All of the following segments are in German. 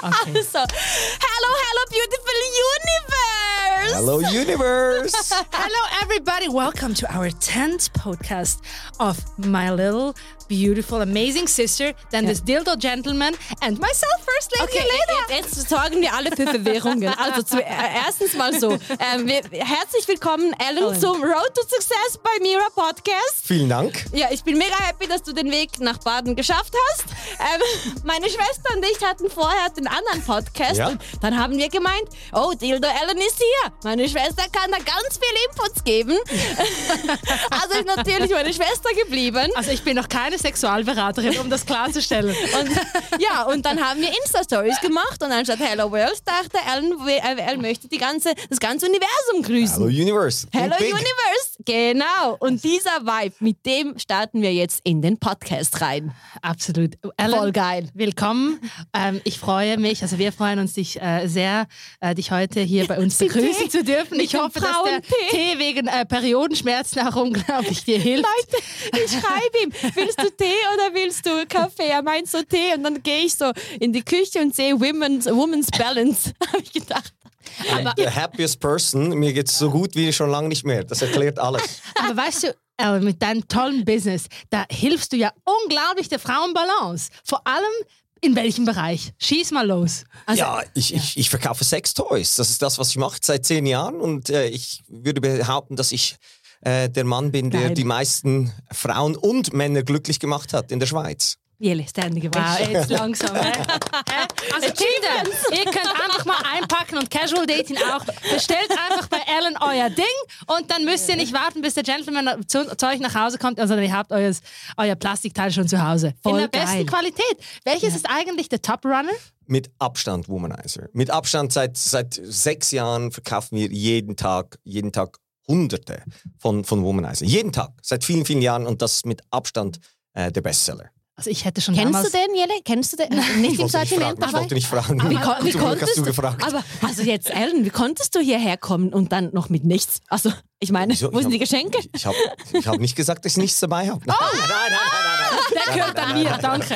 Okay. Hello, hello, beautiful universe! Hello, universe! Hello, everybody. Welcome to our 10th podcast of my little, beautiful, amazing sister, then this dildo gentleman, and myself, First Lady Okay, Elena. jetzt, sorgen wir alle für Verwirrungen. Also zu, äh, erstens mal so, ähm, wir, herzlich willkommen, Ellen, Ellen. zum Road to Success bei Mira Podcast. Vielen Dank. Ja, ich bin mega happy, dass du den Weg nach Baden geschafft hast. Ähm, meine Schwester und ich hatten vorher den anderen Podcast Ja. und dann haben wir gemeint, oh, Dildo Ellen ist hier. Meine Schwester kann da ganz viel Inputs geben. also ist natürlich meine Schwester geblieben. Also ich bin noch keine Sexualberaterin, um das klarzustellen. Und, ja, und dann haben wir Insta-Stories gemacht und anstatt Hello World dachte Ellen, äh, Ellen möchte die ganze, das ganze Universum grüßen. Hello, universe. Hello big. Universe, genau. Und dieser Vibe, mit dem starten wir jetzt in den Podcast rein. Absolut. Ellen, Voll geil. Willkommen. Ähm, ich freue mich, also wir freuen uns dich äh, sehr, äh, dich heute hier bei uns Mit begrüßen zu dürfen. Ich hoffe, dass der. Tee wegen äh, Periodenschmerzen auch unglaublich dir hilft. Leute, ich schreibe ihm, willst du Tee oder willst du Kaffee? Er meint so Tee und dann gehe ich so in die Küche und sehe Women's, Women's Balance. Habe ich gedacht. I'm the happiest person. Mir geht's so gut wie schon lange nicht mehr. Das erklärt alles. Aber weißt du, mit deinem tollen Business, da hilfst du ja unglaublich der Frauenbalance. Vor allem in welchem Bereich? Schieß mal los. Also, ja, ich, ich, ich verkaufe Sextoys. Das ist das, was ich mache seit zehn Jahren. Und äh, ich würde behaupten, dass ich äh, der Mann bin, der die meisten Frauen und Männer glücklich gemacht hat in der Schweiz. Jelle, standing Wow, jetzt langsam. Also Kinder, ihr könnt einfach mal einpacken und Casual Dating auch. Bestellt einfach bei Ellen euer Ding und dann müsst ihr nicht warten, bis der Gentleman zu, zu euch nach Hause kommt, sondern ihr habt euer, euer Plastikteil schon zu Hause. Voll In der besten geil. Qualität. Welches ist eigentlich der Top Runner? Mit Abstand Womanizer. Mit Abstand seit, seit sechs Jahren verkaufen wir jeden Tag, jeden Tag Hunderte von, von Womanizer. Jeden Tag, seit vielen, vielen Jahren und das ist mit Abstand äh, der Bestseller. Also ich hätte schon Kennst du den, Jelle? Kennst du den? Nicht im Ich nicht Sortiment fragen. Ich dabei? wollte nicht fragen. Wie, kon wie Glück konntest du gefragt. Aber also jetzt, Ellen, wie konntest du hierher kommen und dann noch mit nichts? Also, ich meine, Wieso? wo Ich sind die hab- Geschenke? Ich, ich habe ich hab nicht gesagt, dass ich nichts dabei habe. Nein, nein, nein, nein, nein, Der gehört an mir, danke.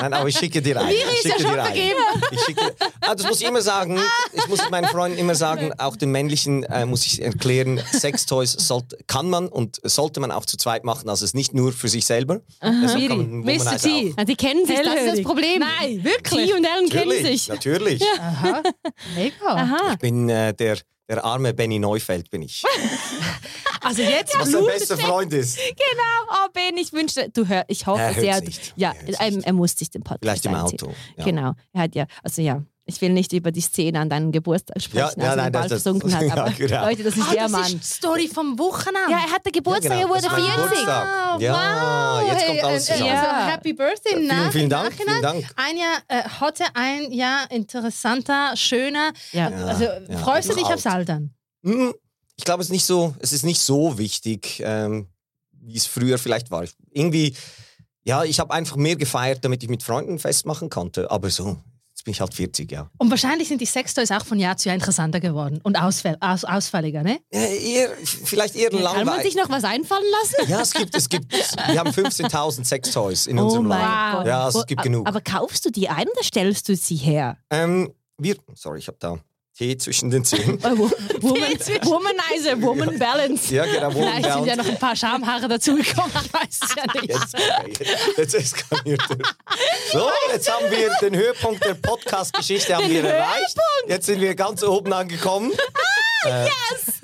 nein, aber ich schicke dir ein. Miri ich ist ja schicke schon vergeben. Ich schicke, ah, das muss ich immer sagen. Ich muss meinen Freunden immer sagen, auch den männlichen äh, muss ich erklären, Sextoys sollt, kann man und sollte man auch zu zweit machen. Also es ist nicht nur für sich selber. Man Mr. T. Ja, die kennen sich, das ist das Hellhörig. Problem. Nein, wirklich? T und Ellen kennen sich. natürlich. Aha, mega. Aha. Ich bin äh, der, der arme Benny Neufeld, bin ich. Also jetzt Was sein blutet bester Freund ist. Genau, oh Ben, ich wünschte, du hörst, ich hoffe Er sehr. nicht. Ja, Er hört er, nicht. er muss sich den Podcast Vielleicht im. Auto. Ja. Genau, er hat ja, also ja, ich will nicht über die Szene an deinem Geburtstag sprechen, Ja, als ja, er den nein, Ball das- das- versunken hat, ja, aber genau. Leute, das ist Ah, der das Mann. ist Story vom Wochenende. Ja, er hatte Geburtstag, Ja, genau, er wurde das war mein 40. Geburtstag. Ja, jetzt kommt alles Hey, äh, zusammen. Also. Happy Birthday vielen, nach, vielen Dank, vielen Dank. Ein Jahr äh, heute, ein Jahr interessanter, schöner. Ja. Also ja, freust du dich alt. aufs Altern? Hm, Ich glaube, es ist nicht so, es ist nicht so wichtig, ähm, wie es früher vielleicht war. Ich- Irgendwie, ja, ich habe einfach mehr gefeiert, damit ich mit Freunden festmachen konnte. Aber so, bin ich halt 40, ja. Und wahrscheinlich sind die Sextoys auch von Jahr zu Jahr interessanter geworden und ausfall, aus, ausfälliger, ne? Äh, eher, vielleicht eher Kann man sich langweilig. noch was einfallen lassen? Ja, es gibt, es gibt, wir haben 15.000 Sextoys in Oh unserem Laden. Gott. Ja, also es gibt genug. Aber kaufst du die ein oder stellst du sie her? Ähm, wir, sorry, ich habe da Tee zwischen den Zähnen. Wo- Woman, Womanizer, Woman Balance. Ja, genau. wo Vielleicht sind ja Balance. noch ein paar Schamhaare dazugekommen, ich weiß es ja nicht. Jetzt, okay, jetzt eskaliert er. So, jetzt haben wir den Höhepunkt der Podcast-Geschichte haben wir erreicht. Jetzt sind wir ganz oben angekommen. Jetzt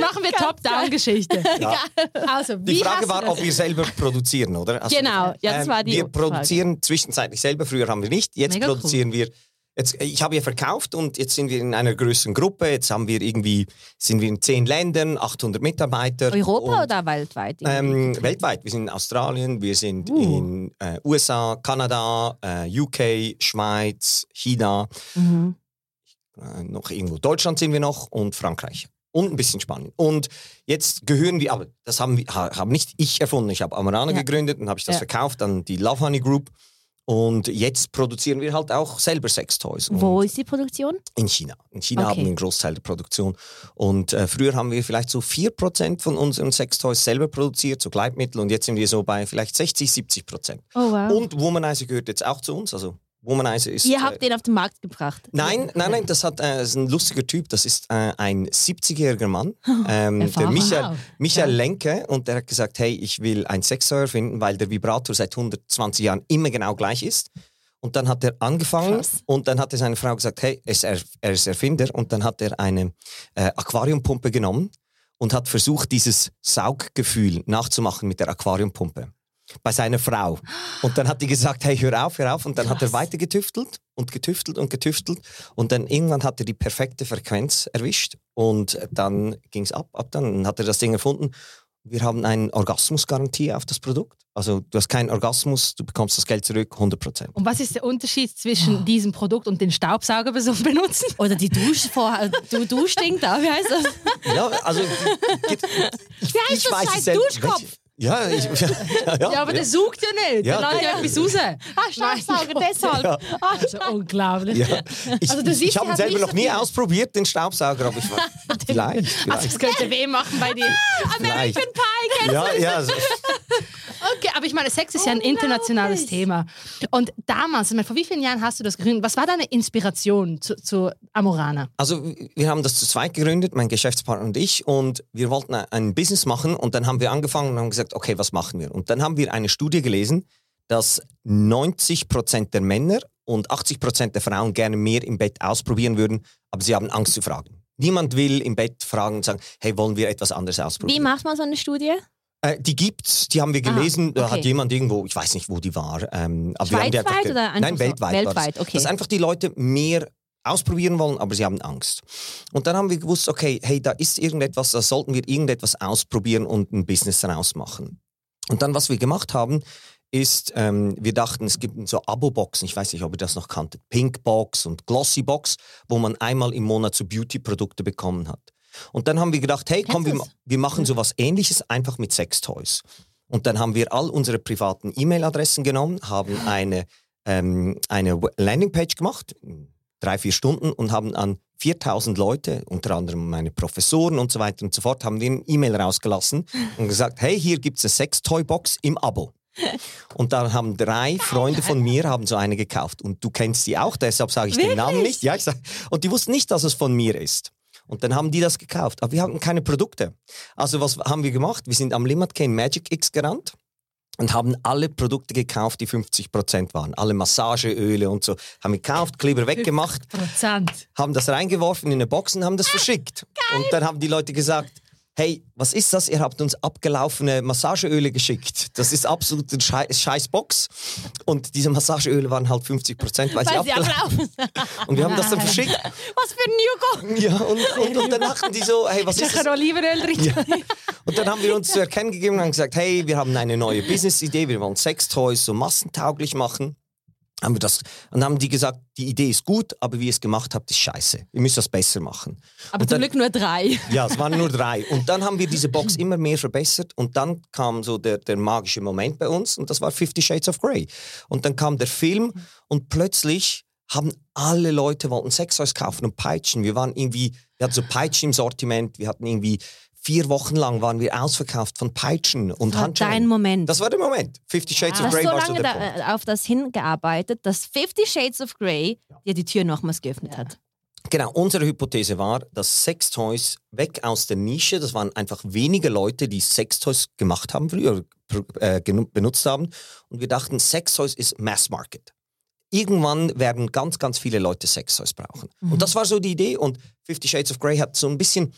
machen wir Top-Down-Geschichte. Ja. Also, Die Frage war, ob wir selber produzieren, oder? Also, Genau, ja, das war die Wir Frage. produzieren zwischenzeitlich selber, früher haben wir nicht. Jetzt Mega cool. produzieren wir. Jetzt, ich habe ja verkauft und jetzt sind wir in einer größeren Gruppe. Jetzt haben wir irgendwie, sind wir in zehn Ländern, 800 Mitarbeiter. Europa und, oder weltweit? Ähm, weltweit. Wir sind in Australien, wir sind Uh. in äh, USA, Kanada, äh, UK, Schweiz, China, mhm. äh, noch irgendwo Deutschland sind wir noch und Frankreich. Und ein bisschen Spanien. Und jetzt gehören wir, aber das haben, wir, ha- haben nicht ich erfunden. Ich habe Amarana Ja. gegründet und habe ich das Ja. verkauft an die Love Honey Group. Und jetzt produzieren wir halt auch selber Sextoys. Wo ist die Produktion? In China. In China Okay. haben wir einen Großteil der Produktion. Und äh, früher haben wir vielleicht so 4% von unseren Sextoys selber produziert, so Gleitmittel. Und jetzt sind wir so bei vielleicht 60, 70%. Oh wow. Und Womanizer gehört jetzt auch zu uns. Also Womanizer ist. Ihr äh, habt den auf den Markt gebracht. Nein, nein, nein, das hat, äh, ist ein lustiger Typ. Das ist äh, ein 70-jähriger Mann, ähm, der. Michael. Michael Lenke. Und der hat gesagt, hey, ich will ein Sextoy finden, weil der Vibrator seit 120 Jahren immer genau gleich ist. Und dann hat er angefangen Krass. und dann hat er seine Frau gesagt, hey, er ist, er, er ist Erfinder. Und dann hat er eine äh, Aquariumpumpe genommen und hat versucht, dieses Sauggefühl nachzumachen mit der Aquariumpumpe bei seiner Frau. Und dann hat die gesagt, hey, hör auf, hör auf. Und dann hat er weiter getüftelt und getüftelt und getüftelt. Und dann irgendwann hat er die perfekte Frequenz erwischt. Und dann ging es ab, ab dann. Dann hat er das Ding erfunden. Wir haben eine Orgasmusgarantie auf das Produkt. Also du hast keinen Orgasmus, du bekommst das Geld zurück, 100 Prozent. Und was ist der Unterschied zwischen diesem Produkt und den Staubsauger benutzen? Oder die Dusche vorher. Du Duschding da, wie heißt das? Ja, also ich, Wie heißt ich das? weiß. Duschkopf? Ja, ich, ja, ja, Ja, aber der sucht ja nicht. Ja, der lässt ja etwas raus. Ah, Staubsauger, deshalb. Ja. Also unglaublich. Ja. Ich, Also ich, ich habe ihn selber noch so nie viel- ausprobiert, den Staubsauger, aber ich war, vielleicht, vielleicht, Also es könnte weh machen bei dir. vielleicht. Pie, Ja, ja, also, Okay, aber ich meine, Sex ist ja ein internationales Thema. Und damals, ich meine, vor wie vielen Jahren hast du das gegründet? Was war deine Inspiration zu, zu Amorana? also wir haben das zu zweit gegründet, mein Geschäftspartner und ich, und wir wollten ein- ein Business machen und dann haben wir angefangen und haben gesagt, okay, was machen wir? Und dann haben wir eine Studie gelesen, dass 90% der Männer und 80% der Frauen gerne mehr im Bett ausprobieren würden, aber sie haben Angst zu fragen. Niemand will im Bett fragen und sagen, hey, wollen wir etwas anderes Wie ausprobieren? macht man so eine Studie? Äh, die gibt's, die haben wir gelesen. Da okay. hat jemand irgendwo, ich weiß nicht, wo die war. Ähm, aber wir haben die Schweizweit oder einfach Nein, weltweit. Weltweit, das. okay. Dass einfach die Leute mehr ausprobieren wollen, aber sie haben Angst. Und dann haben wir gewusst, okay, hey, da ist irgendetwas, da sollten wir irgendetwas ausprobieren und ein Business daraus machen. Und dann, was wir gemacht haben, ist, ähm, wir dachten, es gibt so Abo-Boxen, ich weiß nicht, ob ihr das noch kanntet, Pink Box und Glossy Box, wo man einmal im Monat so Beauty-Produkte bekommen hat. Und dann haben wir gedacht, hey, komm, wir, wir machen sowas ähnliches einfach mit Sextoys. Und dann haben wir all unsere privaten E-Mail-Adressen genommen, haben eine, ähm, eine Landingpage gemacht, drei, vier Stunden und haben an 4000 Leute, unter anderem meine Professoren und so weiter und so fort, haben wir eine E-Mail rausgelassen und gesagt, hey, hier gibt es eine Sextoy-Box im Abo. Und dann haben drei Freunde von mir haben so eine gekauft. Und du kennst die auch, deshalb sage ich den Namen nicht. Ja, ich sag, und die wussten nicht, dass es von mir ist. Und dann haben die das gekauft. Aber wir hatten keine Produkte. Also was haben wir gemacht? Wir sind am Limit Cane Magic X gerannt und haben alle Produkte gekauft, die 50% waren. Alle Massageöle und so. Haben gekauft, Kleber weggemacht, Prozent. haben das reingeworfen in eine Box und haben das verschickt. Und dann haben die Leute gesagt, hey, was ist das? Ihr habt uns abgelaufene Massageöle geschickt. Das ist absolut eine Schei scheiß Box. Und diese Massageöle waren halt 50 Prozent, weil, Weil sie abgelaufen ablaufen. Und wir haben das dann verschickt. Was für ein Newco. Ja, und, und, und dann dachten die so, hey, was ist Ich das? Olivenöl drin. Ja. Und dann haben wir uns zu erkennen gegeben und haben gesagt, hey, wir haben eine neue Business-Idee, wir wollen Sextoys so massentauglich machen. Haben wir das, und haben die gesagt, die Idee ist gut, aber wie ihr es gemacht habt, ist scheiße. Ihr müsst das besser machen. Aber Und zum dann- Glück nur drei. Ja, es waren nur drei. Und dann haben wir diese Box immer mehr verbessert und dann kam so der, der magische Moment bei uns und das war Fifty Shades of Grey. Und dann kam der Film und plötzlich haben alle Leute wollten Sextoys kaufen und Peitschen. Wir waren irgendwie, wir hatten so Peitschen im Sortiment, wir hatten irgendwie vier Wochen lang waren wir ausverkauft von Peitschen und war Handschellen. dein Moment. Das war der Moment. Fifty Shades Du of Grey so war so lange der da, Punkt. äh, auf das hingearbeitet, dass Fifty Shades of Grey dir die Tür nochmals geöffnet hat. Genau, unsere Hypothese war, dass Sextoys weg aus der Nische, das waren einfach wenige Leute, die Sextoys gemacht haben früher, äh, benutzt haben. Und wir dachten, Sextoys ist Mass Market. Irgendwann werden ganz, ganz viele Leute Sextoys brauchen. Und das war so die Idee. Und Fifty Shades of Grey hat so ein bisschen,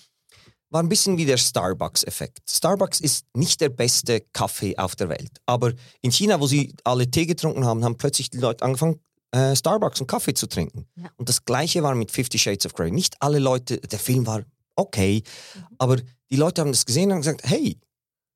war ein bisschen wie der Starbucks-Effekt. Starbucks ist nicht der beste Kaffee auf der Welt. Aber in China, wo sie alle Tee getrunken haben, haben plötzlich die Leute angefangen, äh, Starbucks und Kaffee zu trinken. Ja. Und das Gleiche war mit Fifty Shades of Grey. Nicht alle Leute, der Film war okay, aber die Leute haben das gesehen und haben gesagt, hey,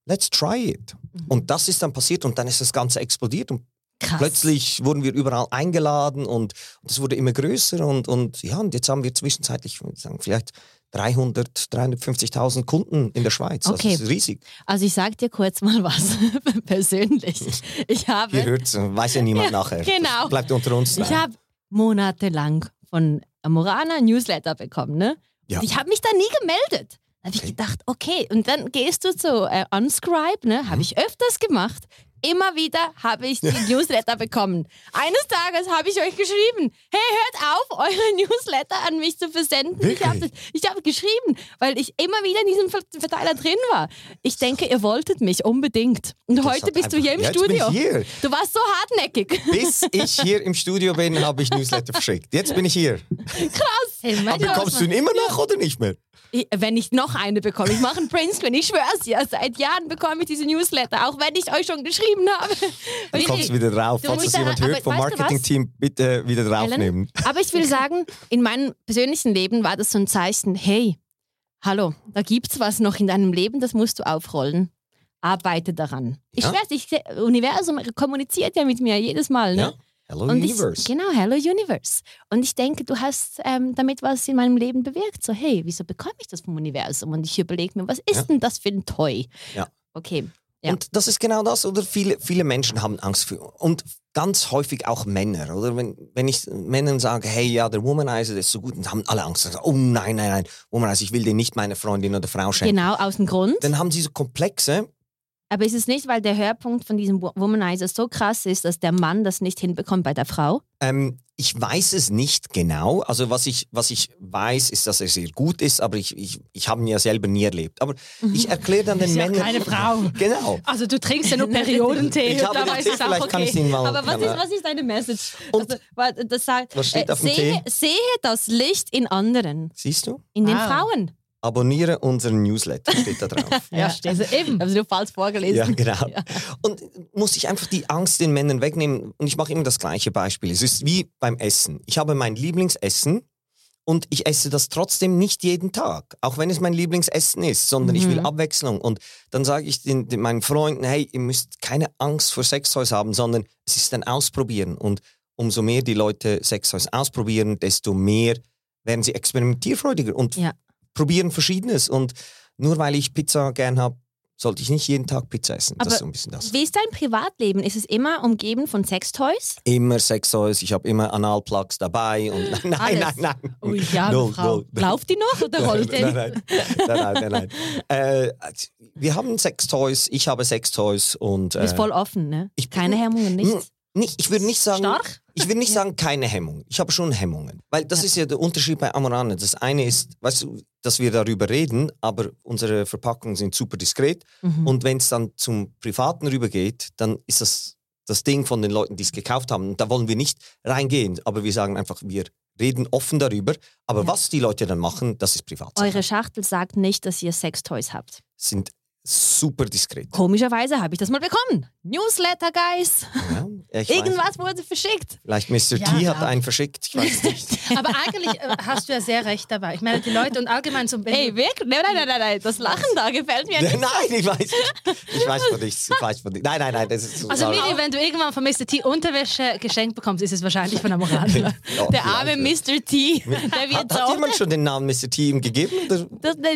let's try it. Und das ist dann passiert und dann ist das Ganze explodiert und Krass. plötzlich wurden wir überall eingeladen und es wurde immer größer und, und ja, und jetzt haben wir zwischenzeitlich, sagen, vielleicht 300, 350.000 Kunden in der Schweiz. Okay. Das ist riesig. Also ich sag dir kurz mal was persönlich. Ich habe, Ihr hört weiß ja niemand nachher. genau. Das bleibt unter uns. ich habe monatelang von Amorana Newsletter bekommen, ne? Ja. Und ich habe mich da nie gemeldet. Da habe ich Okay. gedacht, okay, und dann gehst du zu äh, Unscribe, ne? Mhm. Habe ich öfters gemacht. Immer wieder habe ich die Newsletter bekommen. Eines Tages habe ich euch geschrieben, hey, hört auf, eure Newsletter an mich zu versenden. Ich habe Wirklich? ich hab geschrieben, weil ich immer wieder in diesem Ver- Verteiler drin war. Ich denke, ihr wolltet mich unbedingt. Und heute hat bist du hier im Ja, Studio. ich hier. Du warst so hartnäckig. Bis ich hier im Studio bin, habe ich Newsletter verschickt. Jetzt bin ich hier. Hey, Aber bekommst du ihn immer noch oder nicht mehr? Wenn ich noch eine bekomme, ich mache einen Printscreen, ich schwör's dir, seit Jahren bekomme ich diese Newsletter, auch wenn ich euch schon geschrieben habe. Du kommst wieder drauf. Du Falls das jemand da- hört vom? Marketingteam, bitte wieder draufnehmen. Ellen, aber ich will sagen, in meinem persönlichen Leben war das so ein Zeichen, hey, hallo, da gibt's was noch in deinem Leben, das musst du aufrollen. Arbeite daran. Ich Ja. schwör's, ich, Universum kommuniziert ja mit mir jedes Mal. Ne? Ja. Hello Und ich, Universe. genau, Hello Universe. Und ich denke, du hast ähm, damit was in meinem Leben bewirkt. So, hey, wieso bekomme ich das vom Universum? Und ich überlege mir, was ist Ja. denn das für ein Toy? Ja. Okay. Ja. Und das ist genau das, oder? Viele, viele Menschen haben Angst vor. Und ganz häufig auch Männer, oder? Wenn, wenn ich Männern sage, hey, ja, der Womanizer, ist so gut, dann haben alle Angst. Oh nein, nein, nein, Womanizer, ich will den nicht meiner Freundin oder Frau schenken. Genau, aus dem Grund. Dann haben sie so Komplexe. Aber ist es nicht, weil der Höhepunkt von diesem Wo- Womanizer so krass ist, dass der Mann das nicht hinbekommt bei der Frau? Ähm, ich weiß es nicht genau. Also was ich, was ich weiß, ist, dass er sehr gut ist, aber ich, ich, ich habe ihn ja selber nie erlebt. Aber ich erkläre dann den ja Männern... keine Frau. Genau. Also du trinkst ja nur Periodentee. Ich habe es auch vielleicht kann ich okay. ihn mal... Aber was ist, was ist deine Message? Und- also, das sagt, Was steht auf dem sehe, Tee? sehe das Licht in anderen, Siehst du? in den Wow. Frauen. Abonniere unseren Newsletter, steht da drauf. Ja, also eben. Haben Sie nur falsch vorgelesen? Ja, genau. Und muss ich einfach die Angst den Männern wegnehmen. Und ich mache immer das gleiche Beispiel. Es ist wie beim Essen. Ich habe mein Lieblingsessen und ich esse das trotzdem nicht jeden Tag. Auch wenn es mein Lieblingsessen ist, sondern ich will Mhm. Abwechslung. Und dann sage ich den, den, meinen Freunden, hey, ihr müsst keine Angst vor Sextoys haben, sondern es ist ein Ausprobieren. Und umso mehr die Leute Sextoys ausprobieren, desto mehr werden sie experimentierfreudiger und Ja. Probieren Verschiedenes. Und nur weil ich Pizza gern habe, sollte ich nicht jeden Tag Pizza essen. das Aber ist so ein bisschen das. Wie ist dein Privatleben? Ist es immer umgeben von Sextoys? Immer Sextoys, ich habe immer Analplugs dabei und nein, nein, Alles. nein. Ui, ja, Null, Frau. null. Lauft die noch oder rollt die? Nein, nein, nein, nein, nein, nein. äh, wir haben Sextoys, ich habe Sextoys und Du bist äh, voll offen, ne? ich Keine Hemmungen, nichts. Nicht, ich würde nicht sagen, Stark? ich würde nicht sagen keine Hemmung. Ich habe schon Hemmungen, weil das ist ja der Unterschied bei Amoranen. Das eine ist, weißt du, dass wir darüber reden, aber unsere Verpackungen sind super diskret Mhm. und wenn es dann zum Privaten rübergeht, dann ist das das Ding von den Leuten, die es gekauft haben. Und da wollen wir nicht reingehen, aber wir sagen einfach, wir reden offen darüber. Aber Ja. was die Leute dann machen, das ist privat. Eure Schachtel sagt nicht, dass ihr Sextoys habt. sind super diskret. Komischerweise habe ich das mal bekommen. Newsletter, Guys. Ja, ich weiß, Irgendwas wurde verschickt. vielleicht Mr. Ja, T hat ja. einen verschickt. Ich weiß nicht. Aber eigentlich äh, hast du ja sehr recht dabei. Ich meine, die Leute und allgemein so... wenn Ey, du- wirklich? Nein, nein, nein, nein, nein. Das Lachen da gefällt mir nein, nicht. ich weiß nicht. Ich weiß von nichts. Ich weiß von nichts. Nein, nein, nein. Das ist so Also. Miri, wenn du irgendwann von Mr. T Unterwäsche geschenkt bekommst, ist es wahrscheinlich von Amoran. Ja, Der arme. Mr. T. Der wird Hat, hat jemand schon den Namen Mr. T ihm gegeben? Das,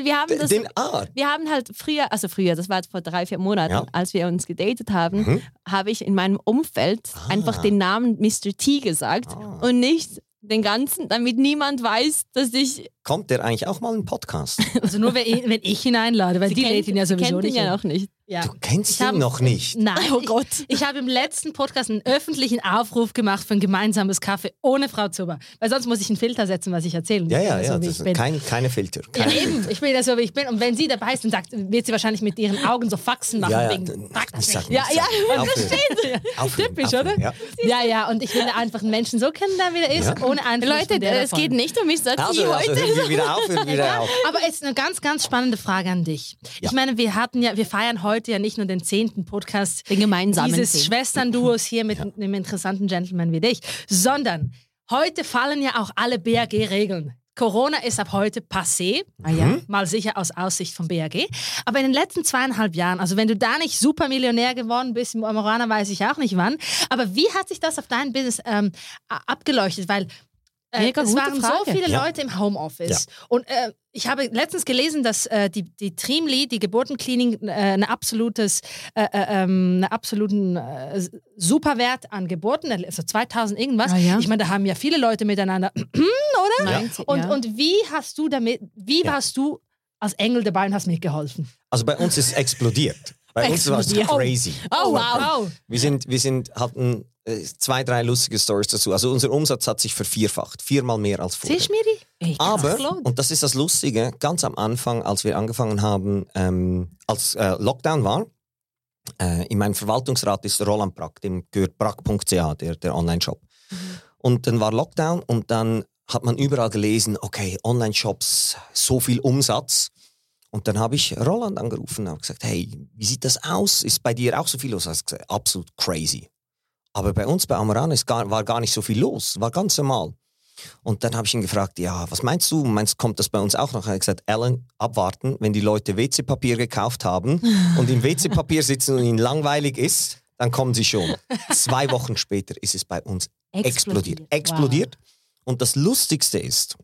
wir haben das. den A. Wir haben halt früher, also früher, das war vor drei, vier Monaten, Ja. als wir uns gedatet haben, Mhm. habe ich in meinem Umfeld einfach den Namen Mr. T gesagt Ah. und nicht den ganzen, damit niemand weiß, dass ich. Kommt der eigentlich auch mal in einen Podcast? Also nur wenn ich, wenn ich ihn einlade, weil die kennt, lädt ihn ja sowieso kennt nicht. ihn ja noch nicht. Ja. Du kennst Ich ihn hab- noch nicht. Nein, Oh Gott. Ich, ich habe im letzten Podcast einen öffentlichen Aufruf gemacht für ein gemeinsames Kaffee ohne Frau Zuber. Weil sonst muss ich einen Filter setzen, was ich erzähle. Und Ja, ja, bin ja. So, Das bin. kein, keine Filter. ja, Keine eben. Ich bin ja so, wie ich bin. Und wenn sie dabei ist, dann sagt, wird sie wahrscheinlich mit ihren Augen so Faxen machen. Ja, ja. wegen Nicht sagen, ja, ja, das Aufhören. Typisch, oder? Ja. Ja, ja. Und ich will einfach einen Menschen so kennenlernen, wie er ist, Ja. ohne Einfluss Leute, es geht nicht um Mr. T Also, also heute. hören wir wieder auf, wir wieder auf. Aber jetzt eine ganz, ganz spannende Frage an dich. Ja. Ich meine, wir hatten ja, wir feiern heute ja nicht nur den zehnten Podcast Den gemeinsamen dieses. Schwesternduos hier mit einem interessanten Gentleman wie dich, sondern heute fallen ja auch alle BAG-Regeln. Corona ist ab heute passé. Ah, ja? Mal sicher aus Aussicht vom BAG. Aber in den letzten zweieinhalb Jahren, also wenn du da nicht Supermillionär geworden bist, im Morana weiß ich auch nicht wann, aber wie hat sich das auf dein Business ähm, abgeleuchtet? Weil Mega es waren Frage. so viele Ja. Leute im Homeoffice. Und äh, ich habe letztens gelesen, dass äh, die, die Trimli, die Geburtenklinik, äh, eine absolutes, äh, äh, ähm, einen absoluten äh, Superwert an Geburten, also 2000 irgendwas. Ah, ja? Ich meine, da haben ja viele Leute miteinander, oder? Nein, Und, ja. und wie hast du damit, wie Ja. warst du als Engel dabei und hast mitgeholfen? Also bei uns ist es explodiert. Bei uns war es crazy. Oh, wow. Wow. Wir sind, wir sind, hatten äh, zwei, drei lustige Stories dazu. Also unser Umsatz hat sich vervierfacht, viermal mehr als vorher. Siehst du, Miri? Krass. Aber, und das ist das Lustige, ganz am Anfang, als wir angefangen haben, ähm, als äh, Lockdown war, äh, in meinem Verwaltungsrat ist Roland Brack, dem gehört brack.ch, der, der Online-Shop. Und dann war Lockdown und dann hat man überall gelesen, okay, Online-Shops, so viel Umsatz. Und dann habe ich Roland angerufen und habe gesagt, hey, wie sieht das aus? Ist bei dir auch so viel los? Er hat gesagt, absolut crazy. Aber bei uns, bei Amaran, ist gar, war gar nicht so viel los, war ganz normal. Und dann habe ich ihn gefragt, ja, was meinst du? Meinst kommt das bei uns auch noch? Er hat gesagt, Alan, abwarten, wenn die Leute WC-Papier gekauft haben und im WC-Papier sitzen und ihnen langweilig ist, dann kommen sie schon. Zwei Wochen später ist es bei uns explodiert. Explodiert. Explodiert. Und das Lustigste ist,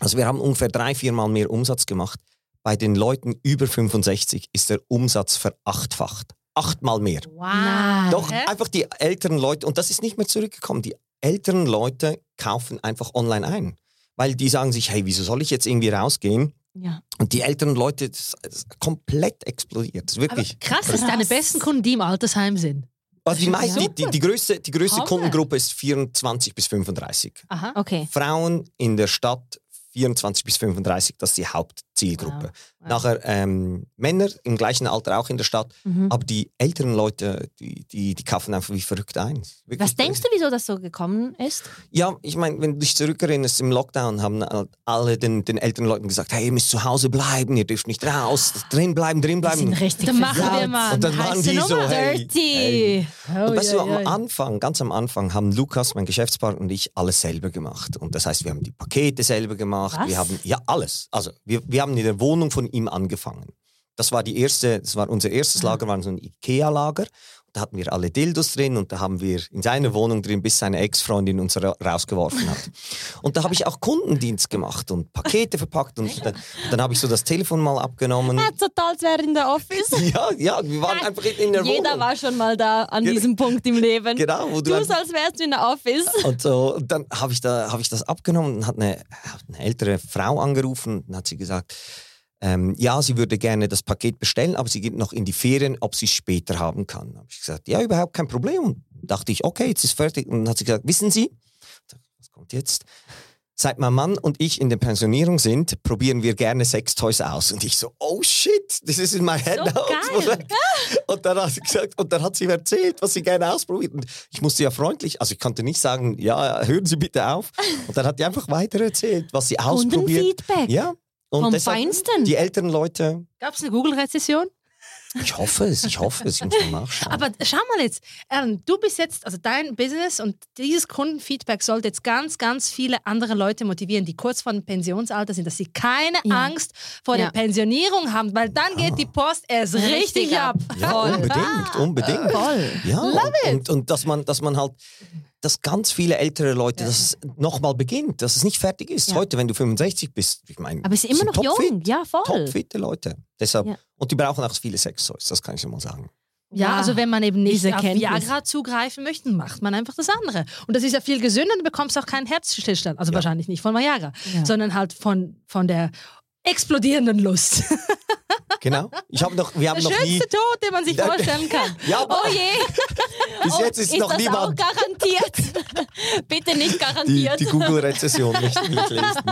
also wir haben ungefähr drei, viermal mehr Umsatz gemacht. Bei den Leuten über 65 ist der Umsatz verachtfacht. Achtmal mehr. Wow. Doch, Hä? einfach die älteren Leute, und das ist nicht mehr zurückgekommen, die älteren Leute kaufen einfach online ein. Weil die sagen sich, hey, wieso soll ich jetzt irgendwie rausgehen? Ja. Und die älteren Leute, das das ist komplett explodiert. Das ist Aber wirklich. krass, das sind deine besten Kunden, die im Altersheim sind. Also die, meisten, die, die, die größte, die größte Hammer. Kundengruppe ist 24 bis 35. Aha. Okay. Frauen in der Stadt 24 bis 35, das ist die Hauptzielgruppe. Wow. Nachher ähm, Männer im gleichen Alter auch in der Stadt, Mhm. aber die älteren Leute, die, die, die kaufen einfach wie verrückt ein. Wirklich Was denkst du, wieso das so gekommen ist? Ja, ich meine, wenn du dich zurückerinnerst, im Lockdown haben halt alle den, den älteren Leuten gesagt, hey, ihr müsst zu Hause bleiben, ihr dürft nicht raus, drin bleiben, drin bleiben. richtig Dann machen wir mal Und dann waren die so, hey, Dirty. hey. Oh, Und weißt ja, du, ja. am Anfang, ganz am Anfang, haben Lukas, mein Geschäftspartner und ich alles selber gemacht. Und das heißt, wir haben die Pakete selber gemacht, Was? wir haben, ja, alles. Also, wir, wir haben in der Wohnung von ihm angefangen. Das war die erste, das war unser erstes Lager, war so ein Ikea-Lager. Da hatten wir alle Dildos drin und da haben wir in seiner Wohnung drin, bis seine Ex-Freundin uns ra rausgeworfen hat. Und da habe ich auch Kundendienst gemacht und Pakete verpackt und dann, dann habe ich so das Telefon mal abgenommen. Ja, total, als wäre in der Office. Ja, ja, wir waren Nein, einfach in der Jeder Wohnung. war schon mal da an Ge- diesem Punkt im Leben. Genau, wo du Du als wärst du in der Office. Und so, und dann habe ich, da, hab ich das abgenommen und hat eine, eine ältere Frau angerufen und hat sie gesagt, ähm, ja, sie würde gerne das Paket bestellen, aber sie geht noch in die Ferien, ob sie es später haben kann. habe ich gesagt, ja, überhaupt kein Problem. Und dachte ich, okay, jetzt ist fertig. Und dann hat sie gesagt, wissen Sie, was kommt jetzt? Seit mein Mann und ich in der Pensionierung sind, probieren wir gerne Sextoys aus. Und ich so, oh shit, das ist in my head So now. Und dann hat sie gesagt, und dann hat sie erzählt, was sie gerne ausprobiert. Und ich musste ja freundlich, also ich konnte nicht sagen, ja, hören Sie bitte auf. Und dann hat die einfach weiter erzählt, was sie ausprobiert. Kundenfeedback. Ja. Und Vom deshalb, Feinsten. Die älteren Leute, Gab es eine Google-Rezession? ich hoffe es, ich hoffe es, ich muss mal nachschauen. Aber schau mal jetzt, Aaron, du bist jetzt, also dein Business und dieses Kundenfeedback sollte jetzt ganz, ganz viele andere Leute motivieren, die kurz vor dem Pensionsalter sind, dass sie keine Ja. Angst vor Ja. der Pensionierung haben, weil dann geht die Post erst richtig, Richtig ab. ab. ja, voll. unbedingt, unbedingt. Voll. Ja, und, und, und dass man, dass man halt, dass ganz viele ältere Leute, dass es nochmal beginnt, dass es nicht fertig ist. Ja. Heute, wenn du 65 bist, ich meine, Aber sie sind immer noch topfit. jung. Ja, voll. Topfitte Leute. Deshalb, Ja. Und die brauchen auch viele Sextoys, das kann ich schon mal sagen. Ja, also wenn man eben nicht auf. Viagra zugreifen möchte, macht man einfach das andere. Und das ist ja viel gesünder, du bekommst auch keinen Herzstillstand. Also Ja. wahrscheinlich nicht von Viagra, Ja. sondern halt von, von der explodierenden Lust. Genau. Ich habe noch, wir haben Der noch nie. schönste Tod, den man sich Ja. vorstellen kann. Ja, aber Oh je. bis jetzt ist, ist noch das auch niemand garantiert? Bitte nicht die, garantiert. die Google-Rezession nicht mitlesen.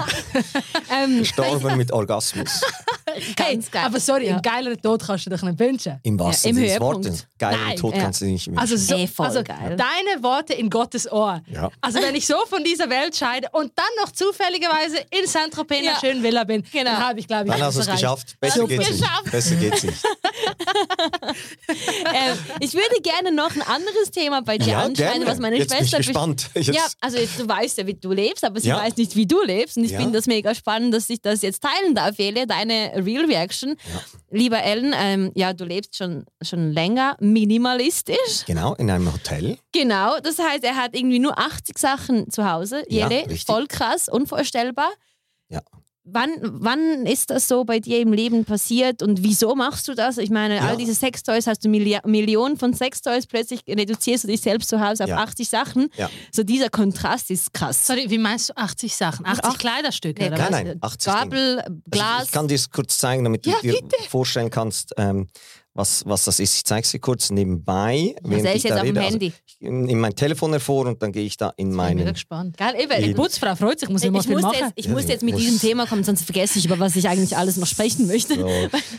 ähm, Gestorben mit Orgasmus. ganz geil. Aber sorry, Ja. einen geileren Tod kannst du dich nicht wünschen. Im wahrsten im Sinne des Höhepunkt. Wortes. Geilen Nein. Tod Ja. kannst du nicht wünschen. Also, so, voll also geil. deine Worte in Gottes Ohr. Ja. Also wenn ich so von dieser Welt scheide und dann noch zufälligerweise in Saint-Tropez in Ja. einer schönen Villa bin, Genau. Habe ich, glaube ich, Dann hast du es geschafft. Besser geht's du's nicht. Besser geht's nicht. ähm, ich würde gerne noch ein anderes Thema bei dir Ja, anschneiden, was meine Jetzt bin ich Schwester gespannt. Jetzt- Ja, also jetzt, du weißt ja, wie du lebst, aber sie Ja. weiß nicht, wie du lebst. Und ich Ja. finde das mega spannend, dass ich das jetzt teilen darf, Ele, deine Real Reaction. Lieber Ellen, ähm, ja, du lebst schon, schon länger minimalistisch. Genau, in einem Hotel. Genau, das heißt, er hat irgendwie nur 80 Sachen zu Hause. Jele, voll krass, unvorstellbar. Ja. Wann, wann ist das so bei dir im Leben passiert und wieso machst du das? Ich meine, Ja. all diese Sextoys, hast du Milli Millionen von Sextoys, plötzlich reduzierst du dich selbst zu Hause auf Ja. 80 Sachen. Ja. So dieser Kontrast ist krass. Sorry, wie meinst du 80 Sachen? 80 Ach- Kleiderstücke? Nee, oder Nein, was? nein, 80 Dinge. Gabel, Also Glas. Ich, ich kann dir es kurz zeigen, damit du dir bitte. vorstellen kannst, ähm, was, was das ist. Ich zeige es dir kurz nebenbei. Während sehe ich ich jetzt da auf dem. Also, Handy. ich nehme mein Telefon hervor und dann gehe ich da in Ich bin wieder meinen. gespannt. Geil, eben. Die Ich, Putzfrau freut sich, muss immer ich, viel musste machen. jetzt, ich Ja, musste jetzt mit muss- diesem Thema kommen, sonst vergesse ich, über was ich eigentlich alles noch sprechen möchte. So,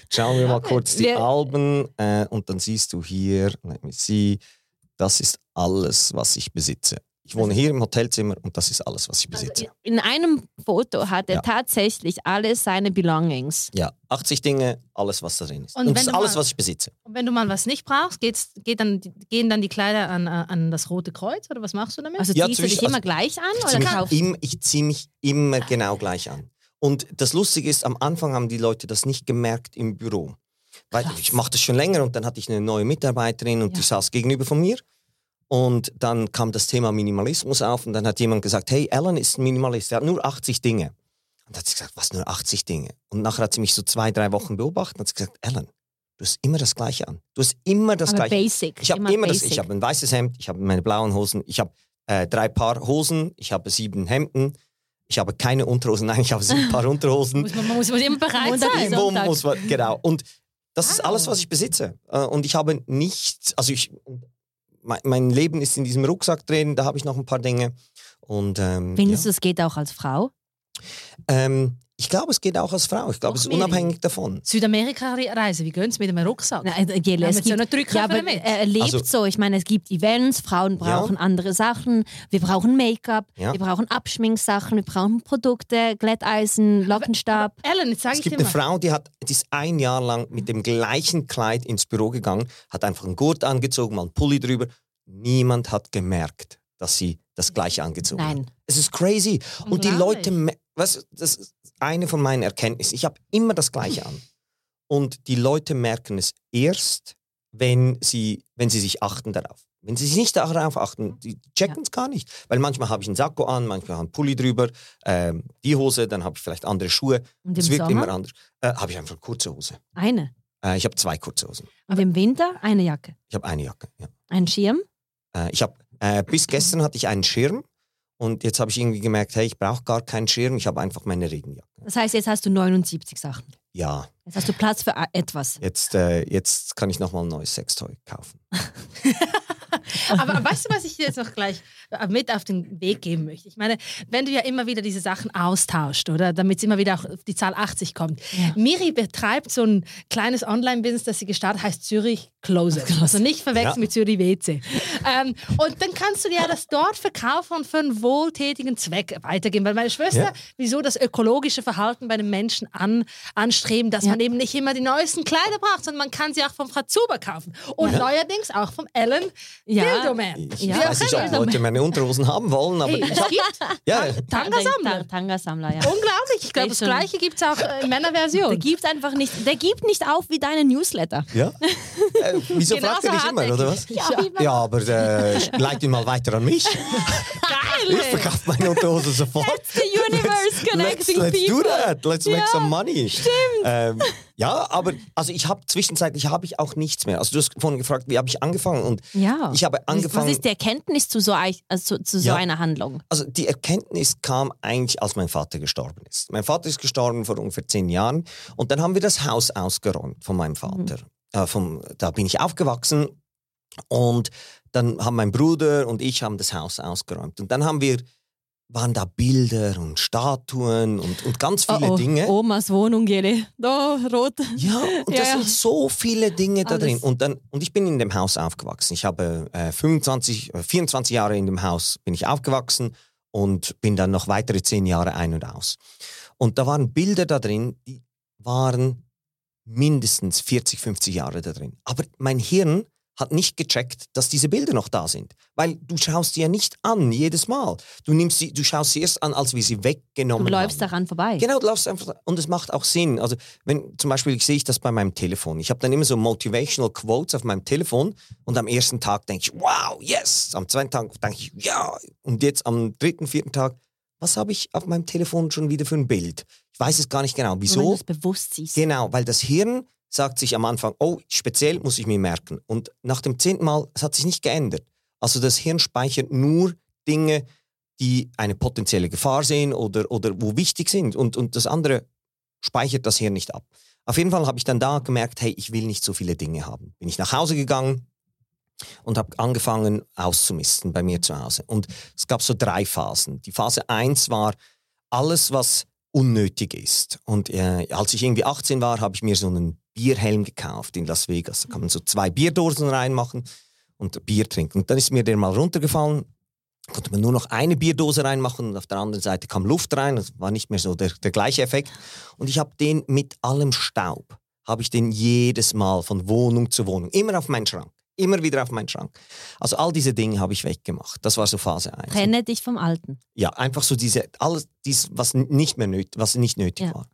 schauen wir mal kurz die Wir- Alben äh, und dann siehst du hier, let me see, das ist alles, was ich besitze. Ich wohne hier im Hotelzimmer und das ist alles, was ich besitze. In einem Foto hat er Ja. tatsächlich alle seine Belongings. Ja, 80 Dinge, alles, was da drin ist. Und Und, das wenn ist du alles, mal- was ich besitze. Und wenn du mal was nicht brauchst, geht's, geht dann, gehen dann die Kleider an, äh, an das Rote Kreuz oder was machst du damit? Also Ja, ziehst du dich immer also- gleich an Ich oder ziehe mich, kaufst ich zieh mich immer genau gleich an. Und das Lustige ist, am Anfang haben die Leute das nicht gemerkt im Büro. Weil ich mache das schon länger und dann hatte ich eine neue Mitarbeiterin und die saß gegenüber von mir. Und dann kam das Thema Minimalismus auf und dann hat jemand gesagt, hey, Alan ist ein Minimalist, er hat nur 80 Dinge. Und dann hat sie gesagt, was, nur 80 Dinge? Und nachher hat sie mich so zwei, drei Wochen beobachtet und hat sie gesagt, Alan, du hast immer das Gleiche an. Du hast immer das Aber Gleiche. basic. Ich habe immer, das. basic. Ich habe ein weißes Hemd, ich habe meine blauen Hosen, ich habe äh, drei Paar Hosen, ich habe sieben Hemden, ich habe keine Unterhosen, nein, ich habe sieben Paar Unterhosen. muss man, man muss, muss immer bereit sein. Sonntag. muss man, genau. Und das ist Wow. alles, was ich besitze. Äh, Und ich habe nichts, also ich, mein, mein Leben ist in diesem Rucksack drin, da habe ich noch ein paar Dinge. Und ähm, Findest ja. du, es geht auch als Frau? ähm, ich glaube, es geht auch als Frau. Ich glaube, es ist unabhängig davon. Südamerika-Reise, wie gehen mit einem Rucksack? Na, äh, Ja, es so gibt, Drückkoffer ja, aber mit. er lebt Also- so. Ich meine, es gibt Events, Frauen brauchen andere Sachen. Wir brauchen Make-up, Ja. wir brauchen Abschminksachen, wir brauchen Produkte, Glätteisen, Lockenstab. Ellen, jetzt sage Es ich gibt dir eine mal. Frau, die hat, die ist ein Jahr lang mit dem gleichen Kleid ins Büro gegangen, hat einfach einen Gurt angezogen, mal einen Pulli drüber. Niemand hat gemerkt, dass sie das gleiche angezogen hat. Nein. Es ist crazy. Und die. Leute, was, das eine von meinen Erkenntnissen. Ich habe immer das Gleiche an. Und die Leute merken es erst, wenn sie, wenn sie sich achten darauf. Wenn sie sich nicht darauf achten, die checken es gar nicht. Weil manchmal habe ich einen Sakko an, manchmal einen Pulli drüber, ähm, die Hose, dann habe ich vielleicht andere Schuhe. Und Es im wirkt Sommer immer anders. Äh, habe ich einfach eine kurze Hose. eine. Äh, ich habe zwei kurze Hosen. Und im Winter eine Jacke. Ich habe eine Jacke. Ja. Ein Schirm. Äh, ich habe äh, bis gestern hatte ich einen Schirm und jetzt habe ich irgendwie gemerkt, hey, ich brauche gar keinen Schirm, ich habe einfach meine Regenjacke. Das heißt, jetzt hast du 79 Sachen. Ja, Jetzt hast du Platz für etwas. jetzt, äh, jetzt kann ich nochmal ein neues Sextoy kaufen. Aber weißt du, was ich dir jetzt noch gleich äh, mit auf den Weg geben möchte? Ich meine, wenn du ja immer wieder diese Sachen austauscht, oder damit es immer wieder auch auf die Zahl 80 kommt. Ja. Miri betreibt so ein kleines Online-Business, das sie gestartet hat, heißt Zürich Closet. Also nicht verwechseln Ja. mit Zürich WC. ähm, und dann kannst du dir ja das dort verkaufen und für einen wohltätigen Zweck weitergeben. Weil meine Schwester, Ja. wieso das ökologische Verhalten bei den Menschen an, anstreben, dass Ja. man eben nicht immer die neuesten Kleider braucht, sondern man kann sie auch vom Fratzuber kaufen. Und Ja. neuerdings auch vom Ellen Ja. Dildoman. Ich Ja. Weiß auch nicht, ob. Leute meine Unterhosen haben wollen, aber Hey, ich es habe... gibt Ja, Tanga-Sammler. Tanga-Sammler, ja. Unglaublich. Ich glaube, das Gleiche gibt es auch in Der Männerversion. gibt einfach nicht, der gibt nicht auf wie deine Newsletter. ja. Äh, wieso Genau fragt ihr so dich immer, oder was? Ja, Ja, aber äh, leit ihn mal weiter an mich. Geil. Ich verkaufe meine Unterhosen sofort. The universe connecting let's, let's do people. that. Let's make Ja, some money. Stimmt. Ähm, ja, aber also ich habe zwischenzeitlich habe ich auch nichts mehr. Also du hast vorhin gefragt, wie habe ich angefangen? Und Ja. ich habe Was angefangen. ist die Erkenntnis zu so, also zu, zu so Ja. einer Handlung? Also die Erkenntnis kam eigentlich, als mein Vater gestorben ist. Mein Vater ist gestorben vor ungefähr zehn Jahren und dann haben wir das Haus ausgeräumt von meinem Vater. Äh, vom, da bin ich aufgewachsen und dann haben mein Bruder und ich haben das Haus ausgeräumt und dann haben wir waren da Bilder und Statuen und, und ganz viele Dinge. Omas Wohnung, Gele. Da, rot. Ja, und Ja, da ja. sind so viele Dinge da Alles. drin. Und, dann, und ich bin in dem Haus aufgewachsen. Ich habe äh, 25, äh, 24 Jahre in dem Haus bin ich aufgewachsen und bin dann noch weitere 10 Jahre ein und aus. Und da waren Bilder da drin, die waren mindestens 40, 50 Jahre da drin. Aber mein Hirn hat nicht gecheckt, dass diese Bilder noch da sind. Weil du schaust sie ja nicht an jedes Mal. Du, nimmst sie, du schaust sie erst an, als wir sie Du weggenommen läufst haben. daran vorbei. Genau, du laufst einfach und es macht auch Sinn. Also wenn zum Beispiel sehe ich das bei meinem Telefon. Ich habe dann immer so motivational Quotes auf meinem Telefon und am ersten Tag denke ich, wow, yes. Am zweiten Tag denke ich, ja. Und jetzt am dritten, vierten Tag, was habe ich auf meinem Telefon schon wieder für ein Bild? Weiß es gar nicht genau. Wenn Wieso? es bewusst siehst. Genau, weil das Hirn sagt sich am Anfang, oh, speziell muss ich mir merken. Und nach dem zehnten Mal, es hat sich nicht geändert. Also das Hirn speichert nur Dinge, die eine potenzielle Gefahr sehen oder, oder wo wichtig sind. Und, und das andere speichert das Hirn nicht ab. Auf jeden Fall habe ich dann da gemerkt, hey, ich will nicht so viele Dinge haben. Bin ich nach Hause gegangen und habe angefangen auszumisten bei mir zu Hause. Und es gab so drei Phasen. Die Phase 1 war alles, was unnötig ist. Und äh, als ich irgendwie 18 war, habe ich mir so einen Bierhelm gekauft in Las Vegas. Da kann man so zwei Bierdosen reinmachen und Bier trinken. Und dann ist mir der mal runtergefallen, konnte man nur noch eine Bierdose reinmachen und auf der anderen Seite kam Luft rein. Das war nicht mehr so der, der gleiche Effekt. Und ich habe den mit allem Staub, habe ich den jedes Mal von Wohnung zu Wohnung, immer auf meinen Schrank. Immer wieder auf meinen Schrank. Also all diese Dinge habe ich weggemacht. Das war so Phase 1. Trenne dich vom Alten. Ja, einfach so diese, alles, dies, was nicht mehr nötig, was nicht nötig Ja. war.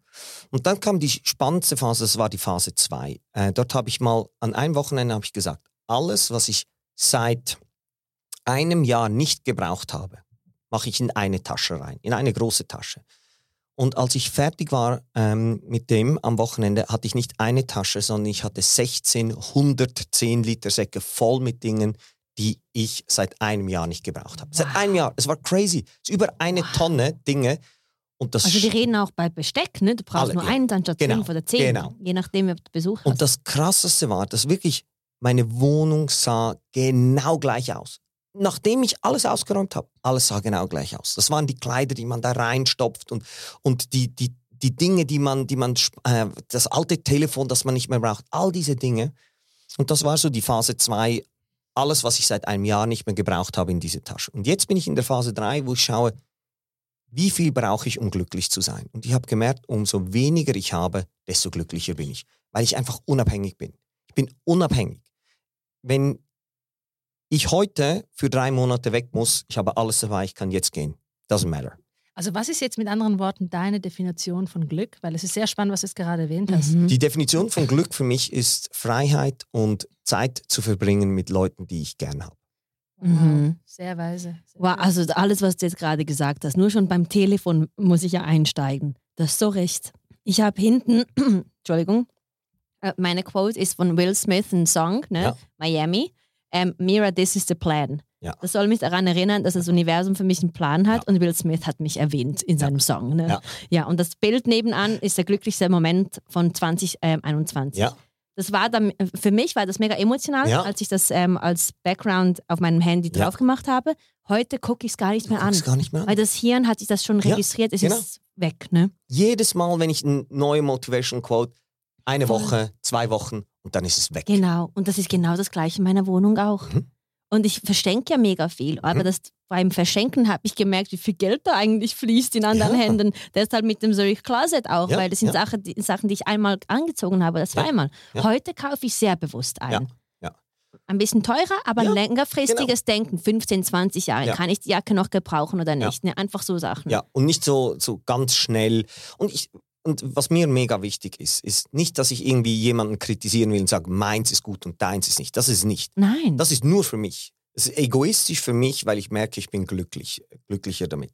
Und dann kam die spannendste Phase, das war die Phase 2. Äh, dort habe ich mal, an einem Wochenende habe ich gesagt, alles, was ich seit einem Jahr nicht gebraucht habe, mache ich in eine Tasche rein, in eine große Tasche. Und als ich fertig war ähm, mit dem am Wochenende, hatte ich nicht eine Tasche, sondern ich hatte 16, 110 Liter Säcke voll mit Dingen, die ich seit einem Jahr nicht gebraucht habe. Seit Wow. einem Jahr. Es war crazy. Es ist über eine Tonne Dinge. Und das, Also wir reden auch bei Besteck, ne? Du brauchst Alle, nur ja. einen anstatt Genau, fünf oder zehn. genau. Je nachdem, ob du Besuch hast. und das Krasseste war, dass wirklich meine Wohnung sah genau gleich aus. Nachdem ich alles ausgeräumt habe, alles sah genau gleich aus. Das waren die Kleider, die man da reinstopft und, und die, die, die Dinge, die man, die man, äh, das alte Telefon, das man nicht mehr braucht, all diese Dinge. Und das war so die Phase 2, alles, was ich seit einem Jahr nicht mehr gebraucht habe in diese Tasche. Und jetzt bin ich in der Phase 3, wo ich schaue, wie viel brauche ich, um glücklich zu sein? Und ich habe gemerkt, umso weniger ich habe, desto glücklicher bin ich, weil ich einfach unabhängig bin. Ich bin unabhängig. Wenn ich heute für drei Monate weg muss, ich habe alles dabei, ich kann jetzt gehen. Doesn't matter. Also was ist jetzt mit anderen Worten deine Definition von Glück? Weil es ist sehr spannend, was du jetzt gerade erwähnt hast. Mhm. Die Definition von Glück für mich ist Freiheit und Zeit zu verbringen mit Leuten, die ich gern habe. Mhm. Sehr weise. Sehr Wow, also alles, was du jetzt gerade gesagt hast, nur schon beim Telefon muss ich ja einsteigen. Das ist so recht. Ich habe hinten, Entschuldigung, äh, meine Quote ist von Will Smith, ein Song, ne? Ja. Miami. Ähm, Mira, this is the plan. Ja. Das soll mich daran erinnern, dass das Universum für mich einen Plan hat Ja. und Will Smith hat mich erwähnt in seinem Song. Ne? Ja. ja, und das Bild nebenan ist der glücklichste Moment von 2021. Ja. Das war dann, für mich war das mega emotional, Ja. als ich das ähm, als Background auf meinem Handy Ja. drauf gemacht habe. Heute gucke ich es gar nicht mehr an. Guck's gar nicht mehr an. Weil das Hirn hat sich das schon Ja, registriert, es genau. ist weg, ne? Jedes Mal, wenn ich eine neue Motivation Quote, eine. Woche, zwei Wochen und dann ist es weg. Genau. Und das ist genau das gleiche in meiner Wohnung auch. Mhm. Und ich verschenke ja mega viel, aber Mhm. das beim Verschenken habe ich gemerkt, wie viel Geld da eigentlich fließt in anderen Ja. Händen. Deshalb mit dem Zurich Closet auch, Ja, weil das sind ja. Sachen, die, Sachen, die ich einmal angezogen habe oder zweimal. Heute kaufe ich sehr bewusst ein. Ein bisschen teurer, aber längerfristiges Denken, 15, 20 Jahre. Ja. Kann ich die Jacke noch gebrauchen oder nicht? Ne? Einfach so Sachen. Ja, und nicht so, so ganz schnell. Und, ich, und was mir mega wichtig ist, ist nicht, dass ich irgendwie jemanden kritisieren will und sage, meins ist gut und deins ist nicht. Das ist nicht. Nein. Das ist nur für mich. Es ist egoistisch für mich, weil ich merke, ich bin glücklich, glücklicher damit.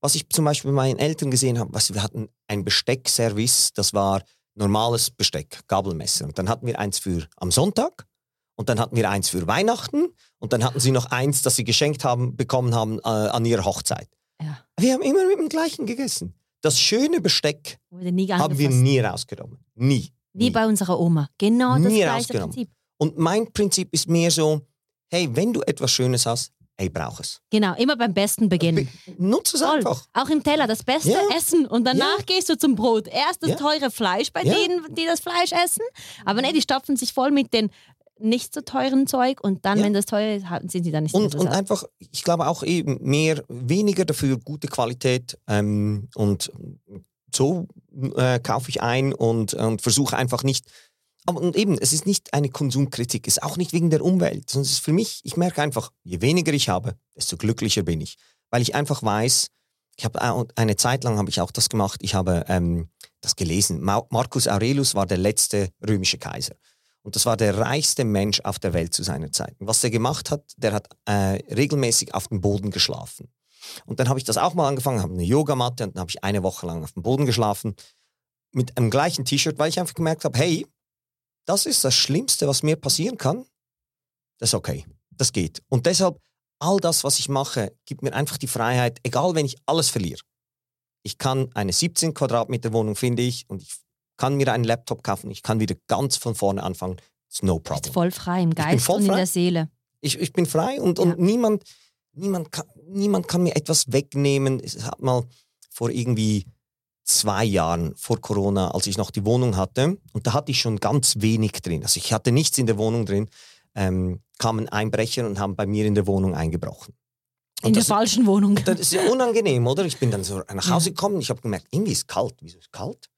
Was ich zum Beispiel bei meinen Eltern gesehen habe, was, wir hatten ein Besteckservice, das war normales Besteck, Gabelmesser. Und dann hatten wir eins für am Sonntag und dann hatten wir eins für Weihnachten und dann hatten sie noch eins, das sie geschenkt haben, bekommen haben äh, an ihrer Hochzeit. ja. Wir haben immer mit dem gleichen gegessen. Das schöne Besteck haben wir nie rausgenommen. Nie. Wie nie. bei unserer Oma. Genau das Nie gleiche. Prinzip. Und mein Prinzip ist mehr so, hey, wenn du etwas Schönes hast, hey, brauch es. Genau, immer beim Besten beginnen. Be- Nutze es Voll. einfach. Auch im Teller das beste Ja. Essen und danach gehst du zum Brot. Erst das Ja. teure Fleisch bei Ja. denen, die das Fleisch essen. Aber ne, die stopfen sich voll mit den nicht so teuren Zeug und dann, Ja. wenn das teuer ist, sind sie dann nicht Und, so und einfach, ich glaube auch eben mehr, weniger dafür gute Qualität ähm, und so äh, kaufe ich ein und, und versuche einfach nicht. Aber und eben, es ist nicht eine Konsumkritik, es ist auch nicht wegen der Umwelt, sondern es ist für mich, ich merke einfach, je weniger ich habe, desto glücklicher bin ich. Weil ich einfach weiß, ich habe auch- eine Zeit lang habe ich auch das gemacht, ich habe ähm, das gelesen. Ma- Marcus Aurelius war der letzte römische Kaiser. Und das war der reichste Mensch auf der Welt zu seiner Zeit. Und was er gemacht hat, der hat äh, regelmäßig auf dem Boden geschlafen. Und dann habe ich das auch mal angefangen, habe eine Yogamatte und dann habe ich eine Woche lang auf dem Boden geschlafen mit einem gleichen T-Shirt, weil ich einfach gemerkt habe, hey, das ist das Schlimmste, was mir passieren kann. Das ist okay, das geht. Und deshalb, all das, was ich mache, gibt mir einfach die Freiheit, egal wenn ich alles verliere. Ich kann eine 17 Quadratmeter Wohnung, finde ich, und ich kann mir einen Laptop kaufen, ich kann wieder ganz von vorne anfangen. It's no Bist problem. voll frei im Geist und in frei. der Seele. Ich, ich bin frei und, Ja. und niemand, niemand, kann, niemand kann mir etwas wegnehmen. Es hat mal vor irgendwie zwei Jahren vor Corona, als ich noch die Wohnung hatte, und da hatte ich schon ganz wenig drin. Also ich hatte nichts in der Wohnung drin, ähm, kamen Einbrecher und haben bei mir in der Wohnung eingebrochen. Und In der falschen Wohnung. das ist ja unangenehm, oder? Ich bin dann so nach Hause gekommen, ich habe gemerkt, irgendwie ist es kalt. Wieso ist es kalt?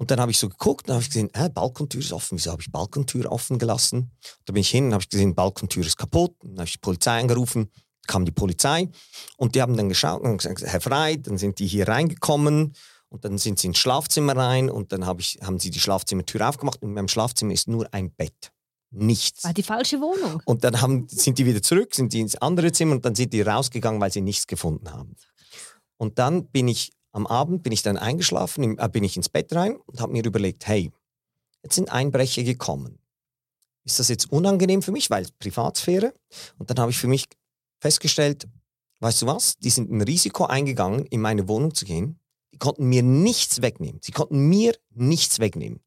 Und dann habe ich so geguckt und habe ich gesehen, äh, Balkontür ist offen. Wieso habe ich Balkontür offen gelassen? Da bin ich hin und habe ich gesehen, Balkontür ist kaputt. Dann habe ich die Polizei angerufen, kam die Polizei und die haben dann geschaut und gesagt, Herr Frei, dann sind die hier reingekommen und dann sind sie ins Schlafzimmer rein und dann habe ich, haben sie die Schlafzimmertür aufgemacht und in meinem Schlafzimmer ist nur ein Bett. Nichts. War die falsche Wohnung. Und dann haben, sind die wieder zurück, sind die ins andere Zimmer und dann sind die rausgegangen, weil sie nichts gefunden haben. Und dann bin ich am Abend, bin ich dann eingeschlafen, im- äh, bin ich ins Bett rein und habe mir überlegt, hey, jetzt sind Einbrecher gekommen. Ist das jetzt unangenehm für mich, weil Privatsphäre? Und dann habe ich für mich festgestellt, weißt du was, die sind ein Risiko eingegangen, in meine Wohnung zu gehen. Die konnten mir nichts wegnehmen. Sie konnten mir nichts wegnehmen.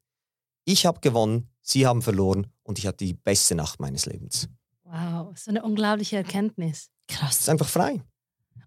Ich habe gewonnen, sie haben verloren und ich hatte die beste Nacht meines Lebens. Wow, so eine unglaubliche Erkenntnis. Es ist Krass. einfach frei.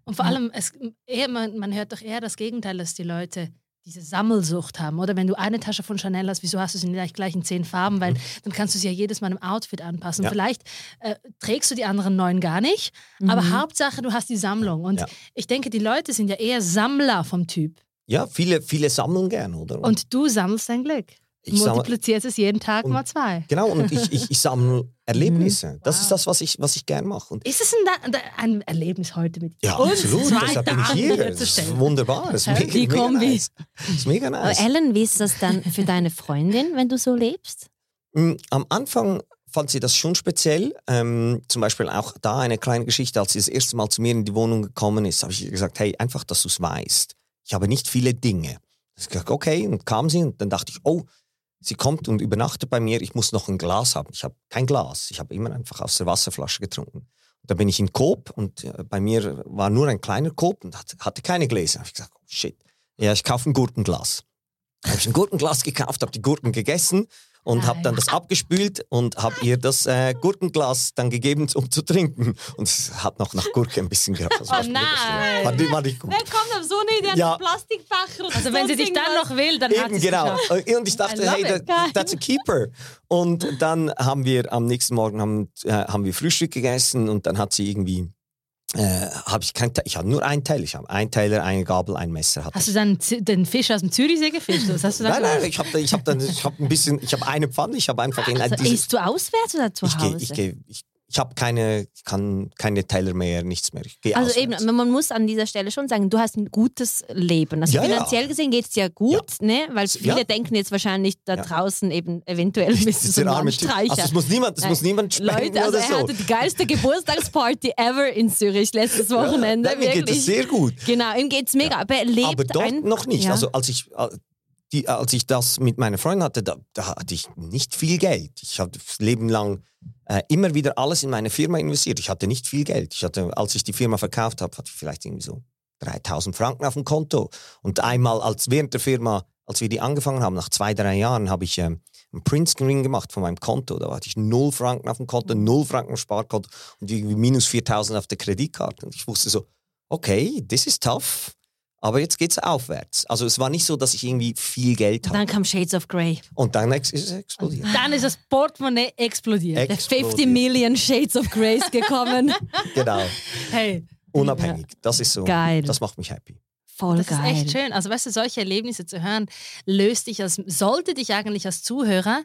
Und vor allem, es, eher, man, man hört doch eher das Gegenteil, dass die Leute diese Sammelsucht haben. Oder wenn du eine Tasche von Chanel hast, wieso hast du sie nicht gleich in zehn Farben? Weil dann kannst du sie ja jedes Mal im Outfit anpassen. Mhm. Ja. Vielleicht äh, trägst du die anderen neun gar nicht, aber Mhm. Hauptsache, du hast die Sammlung. Und Ja. ich denke, die Leute sind ja eher Sammler vom Typ. Ja, viele, viele sammeln gern, oder? Und du sammelst dein Glück. Ich Multiplizierst es jeden Tag Und- mal zwei. genau, und ich, ich, ich sammle Erlebnisse. Das Wow. ist das, was ich, was ich gern mache. Und Ist es ein, ein Erlebnis heute mit ja, uns absolut. zwei Deshalb bin ich hier. Das ist wunderbar. Das ist mega, Die mega Kombi. nice. Das ist mega Aber nice. Ellen, wie ist das dann für deine Freundin, wenn du so lebst? Mm, Am Anfang fand sie das schon speziell. Ähm, zum Beispiel auch da eine kleine Geschichte, als sie das erste Mal zu mir in die Wohnung gekommen ist, habe ich ihr gesagt, hey, einfach, dass du es weißt. Ich habe nicht viele Dinge. Ich habe gesagt, okay, und kam sie und dann dachte ich, oh, sie kommt und übernachtet bei mir, ich muss noch ein Glas haben. Ich habe kein Glas, ich habe immer einfach aus der Wasserflasche getrunken. Da bin ich in Coop und äh, bei mir war nur ein kleiner Coop und hat- hatte keine Gläser. Da habe ich gesagt, oh shit, ja, ich kaufe ein Gurkenglas. Habe ich ein Gurkenglas gekauft, habe die Gurken gegessen und habe dann das abgespült und habe ihr das äh, Gurkenglas dann gegeben, um zu trinken. Und es hat noch nach Gurke ein bisschen gehabt. Das war Oh nein. War, nicht- war nicht gut. kommt auf so eine Idee, Ja. Plastikbecher? Also wenn sie dich dann noch will, dann hat Eben, sie es genau. geschafft. Und ich dachte, hey, that, that's a keeper. Und dann haben wir am nächsten Morgen haben, äh, haben wir Frühstück gegessen und dann hat sie irgendwie, äh, habe ich kein, ich habe nur einen Teil. Ich habe einen Teiler, eine Gabel, ein Messer. Hatte Hast du dann den Fisch aus dem Zürichsee gefischt? Was hast du da Nein, nein, gemacht? ich habe ich hab dann, ich habe ein bisschen, ich habe eine Pfanne, ich habe einfach in Also, dieses, isst du auswärts oder zu ich Hause? ich gehe, ich, ich habe keine, ich kann keine Teller mehr, nichts mehr. Also auswärts. eben, man muss an dieser Stelle schon sagen, du hast ein gutes Leben. Also Ja, ja. finanziell gesehen geht es dir gut, ne? weil viele Ja. denken jetzt wahrscheinlich da Ja. draußen eben eventuell Das ist so arme Typ. Landstreicher. Also es muss niemand, das Nein. muss niemand spenden Leute, also oder er so. hatte die geilste Geburtstagsparty ever in Zürich letztes Wochenende. Ja, nein, mir geht es sehr gut. Genau, ihm geht's mega. Aber er lebt Aber dort ein, noch nicht. Ja. Also als ich, äh, die, als ich das mit meiner Freundin hatte, da, da hatte ich nicht viel Geld. Ich habe das Leben lang äh, immer wieder alles in meine Firma investiert. Ich hatte nicht viel Geld. Ich hatte, als ich die Firma verkauft habe, hatte ich vielleicht irgendwie so 3000 Franken auf dem Konto. Und einmal als während der Firma, als wir die angefangen haben, nach zwei, drei Jahren, habe ich ähm, einen Printscreen gemacht von meinem Konto. Da hatte ich null Franken auf dem Konto, null Franken auf Sparkonto und irgendwie minus 4000 auf der Kreditkarte. Und ich wusste so, okay, this is tough. Aber jetzt geht's aufwärts. Also es war nicht so, dass ich irgendwie viel Geld dann hatte. kam Shades of Grey. Und dann ex ist es explodiert. Dann ist das Portemonnaie explodiert. Der 50 Explodiert. Million Shades of Grace gekommen. Genau. Hey, Unabhängig. Das ist so. Geil. Das macht mich happy. Voll das geil. ist echt schön. Also weißt du, solche Erlebnisse zu hören, löst dich als, sollte dich eigentlich als Zuhörer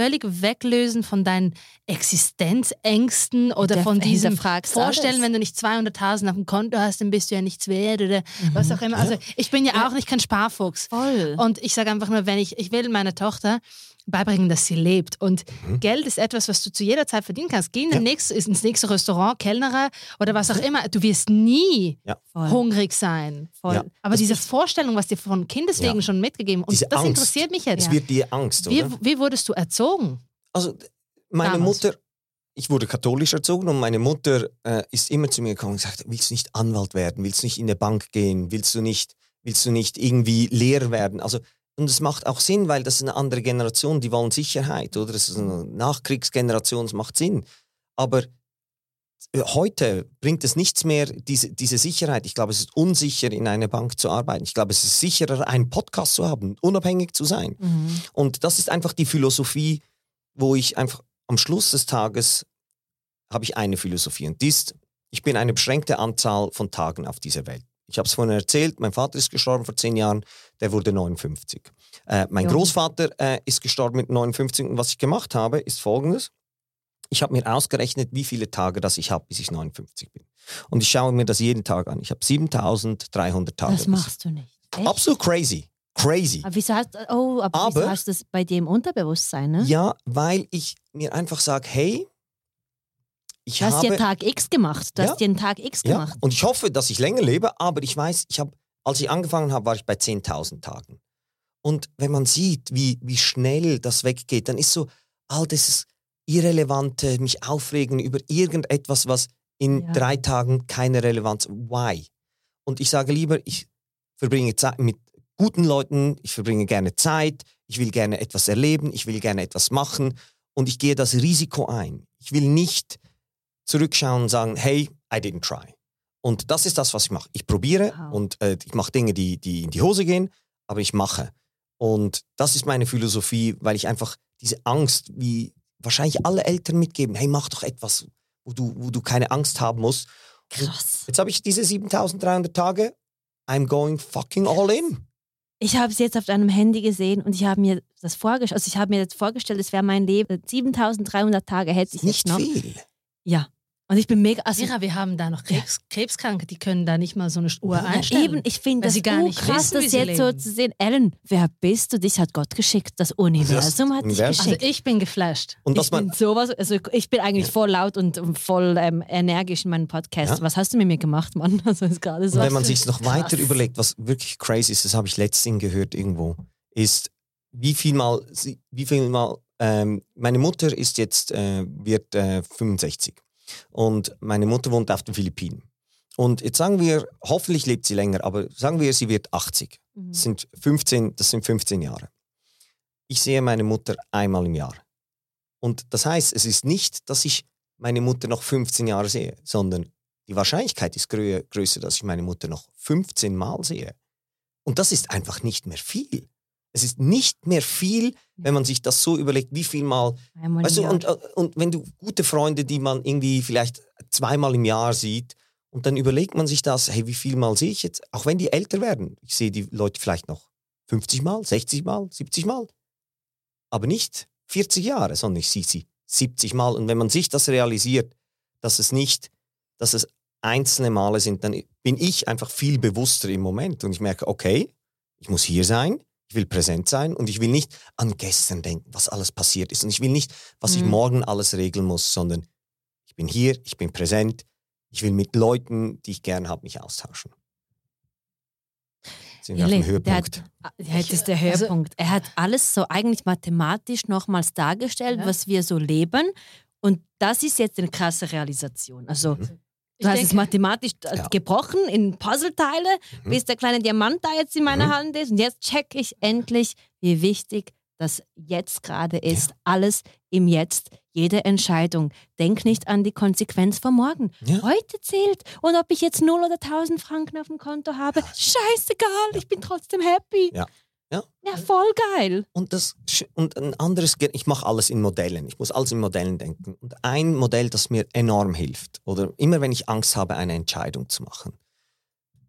völlig weglösen von deinen Existenzängsten oder Der- von diesem Vorstellen, alles. wenn du nicht 200.000 auf dem Konto hast, dann bist du ja nichts wert oder was auch immer. Also ich bin ja auch nicht kein Sparfuchs. Voll. Und ich sage einfach nur, wenn ich, ich will meiner Tochter beibringen, dass sie lebt. Und Geld ist etwas, was du zu jeder Zeit verdienen kannst. Geh in Ja. den nächsten, ins nächste Restaurant, Kellnerer oder was auch immer. Du wirst nie Voll. hungrig sein. Voll. Ja. Aber Das diese Vorstellung, was dir von Kindeswegen Ja. schon mitgegeben und Diese das Angst. interessiert mich jetzt. Es wird dir Angst, Wie, wie wurdest du erzogen? Also meine Damals. Mutter, ich wurde katholisch erzogen und meine Mutter äh, ist immer zu mir gekommen und gesagt, willst du nicht Anwalt werden? Willst du nicht in der Bank gehen? Willst du nicht, willst du nicht irgendwie Lehrer werden? Also und es macht auch Sinn, weil das ist eine andere Generation, die wollen Sicherheit, oder? Das ist eine Nachkriegsgeneration, es macht Sinn. Aber heute bringt es nichts mehr, diese, diese Sicherheit. Ich glaube, es ist unsicher, in einer Bank zu arbeiten. Ich glaube, es ist sicherer, einen Podcast zu haben, unabhängig zu sein. Mhm. Und das ist einfach die Philosophie, wo ich einfach am Schluss des Tages habe ich eine Philosophie. Und die ist, ich bin eine beschränkte Anzahl von Tagen auf dieser Welt. Ich habe es vorhin erzählt, mein Vater ist gestorben vor zehn Jahren, der wurde 59. Äh, mein Jung. Großvater äh, ist gestorben mit 59 und was ich gemacht habe, ist folgendes. Ich habe mir ausgerechnet, wie viele Tage das ich habe, bis ich 59 bin. Und ich schaue mir das jeden Tag an. Ich habe 7300 Tage. Das machst du nicht. Echt? Absolut crazy. Crazy. Aber wieso hast, oh, aber, wieso Aber- hast du das bei dir im Unterbewusstsein, ne? Ja, weil ich mir einfach sage, hey, ich Du hast habe... dir Tag X gemacht. Du Ja. hast dir einen Tag X Ja, gemacht. und ich hoffe, dass ich länger lebe, aber ich weiß, ich habe, als ich angefangen habe, war ich bei 10.000 Tagen. Und wenn man sieht, wie, wie schnell das weggeht, dann ist so all das Irrelevante, mich aufregen über irgendetwas, was in Ja. drei Tagen keine Relevanz. Why? Und ich sage lieber, ich verbringe Zeit mit guten Leuten, ich verbringe gerne Zeit, ich will gerne etwas erleben, ich will gerne etwas machen und ich gehe das Risiko ein. Ich will nicht zurückschauen und sagen, hey, I didn't try. Und das ist das, was ich mache. Ich probiere Wow. und äh, ich mache Dinge, die, die in die Hose gehen, aber ich mache. Und das ist meine Philosophie, weil ich einfach diese Angst, wie wahrscheinlich alle Eltern mitgeben, hey, mach doch etwas, wo du, wo du keine Angst haben musst. Krass. Jetzt habe ich diese 7300 Tage, I'm going fucking all in. Ich habe es jetzt auf deinem Handy gesehen und ich habe mir das vorgestellt, also ich habe mir jetzt vorgestellt, es wäre mein Leben. 7300 Tage hätte ich Nicht noch. viel. Ja. Und ich bin mega, also Mira, wir haben da noch Krebs, Krebskranke, die können da nicht mal so eine Uhr Ja, einstellen. eben, ich finde das sie gar nicht krass, wissen, das jetzt so leben. zu sehen. Ellen, wer bist du? Dich hat Gott geschickt. Das Universum hat dich Universum. Also geschickt. ich bin geflasht. Und ich bin sowas, also ich bin eigentlich voll laut und voll ähm, energisch in meinem Podcast. Ja. Was hast du mit mir gemacht, Mann? Also ist gerade so. Und wenn man sich noch Krass. weiter überlegt, was wirklich crazy ist, das habe ich letztens gehört irgendwo, ist, wie viel mal, wie viel mal, ähm, meine Mutter ist jetzt, äh, wird äh, 65 und meine Mutter wohnt auf den Philippinen. Und jetzt sagen wir, hoffentlich lebt sie länger, aber sagen wir, sie wird 80. Mhm. Das sind 15, das sind 15 Jahre. Ich sehe meine Mutter einmal im Jahr. Und das heißt, es ist nicht, dass ich meine Mutter noch 15 Jahre sehe, sondern die Wahrscheinlichkeit ist grö größer, dass ich meine Mutter noch 15 Mal sehe. Und das ist einfach nicht mehr viel. Es ist nicht mehr viel, wenn man sich das so überlegt, wie viel Mal. Einmal Weißt du, und, äh, und wenn du gute Freunde, die man irgendwie vielleicht zweimal im Jahr sieht, und dann überlegt man sich das, hey, wie viel Mal sehe ich jetzt, auch wenn die älter werden. Ich sehe die Leute vielleicht noch 50 Mal, 60 Mal, 70 Mal. Aber nicht 40 Jahre, sondern ich sehe sie 70 Mal. Und wenn man sich das realisiert, dass es nicht, dass es einzelne Male sind, dann bin ich einfach viel bewusster im Moment. Und ich merke, okay, ich muss hier sein, ich will präsent sein und ich will nicht an gestern denken, was alles passiert ist. Und ich will nicht, was ich Mhm. morgen alles regeln muss, sondern ich bin hier, ich bin präsent, ich will mit Leuten, die ich gern habe, mich austauschen. Sind wir auf dem Höhepunkt. hat, ja, das ist der Also- Höhepunkt. er hat alles so eigentlich mathematisch nochmals dargestellt, Ja. was wir so leben. Und das ist jetzt eine krasse Realisation. Also, Mhm. Du hast es denke- mathematisch äh, Ja. gebrochen in Puzzleteile, Mhm. bis der kleine Diamant da jetzt in meiner Mhm. Hand ist. Und jetzt check ich endlich, wie wichtig das jetzt gerade ist. Alles im Jetzt, jede Entscheidung. Denk nicht an die Konsequenz von morgen. Ja. Heute zählt. Und ob ich jetzt 0 oder 1000 Franken auf dem Konto habe, scheißegal, ich bin trotzdem happy. Ja. Ja. Voll geil. Und, das, und ein anderes, ich mache alles in Modellen. Ich muss alles in Modellen denken. Und ein Modell, das mir enorm hilft, oder immer wenn ich Angst habe, eine Entscheidung zu machen.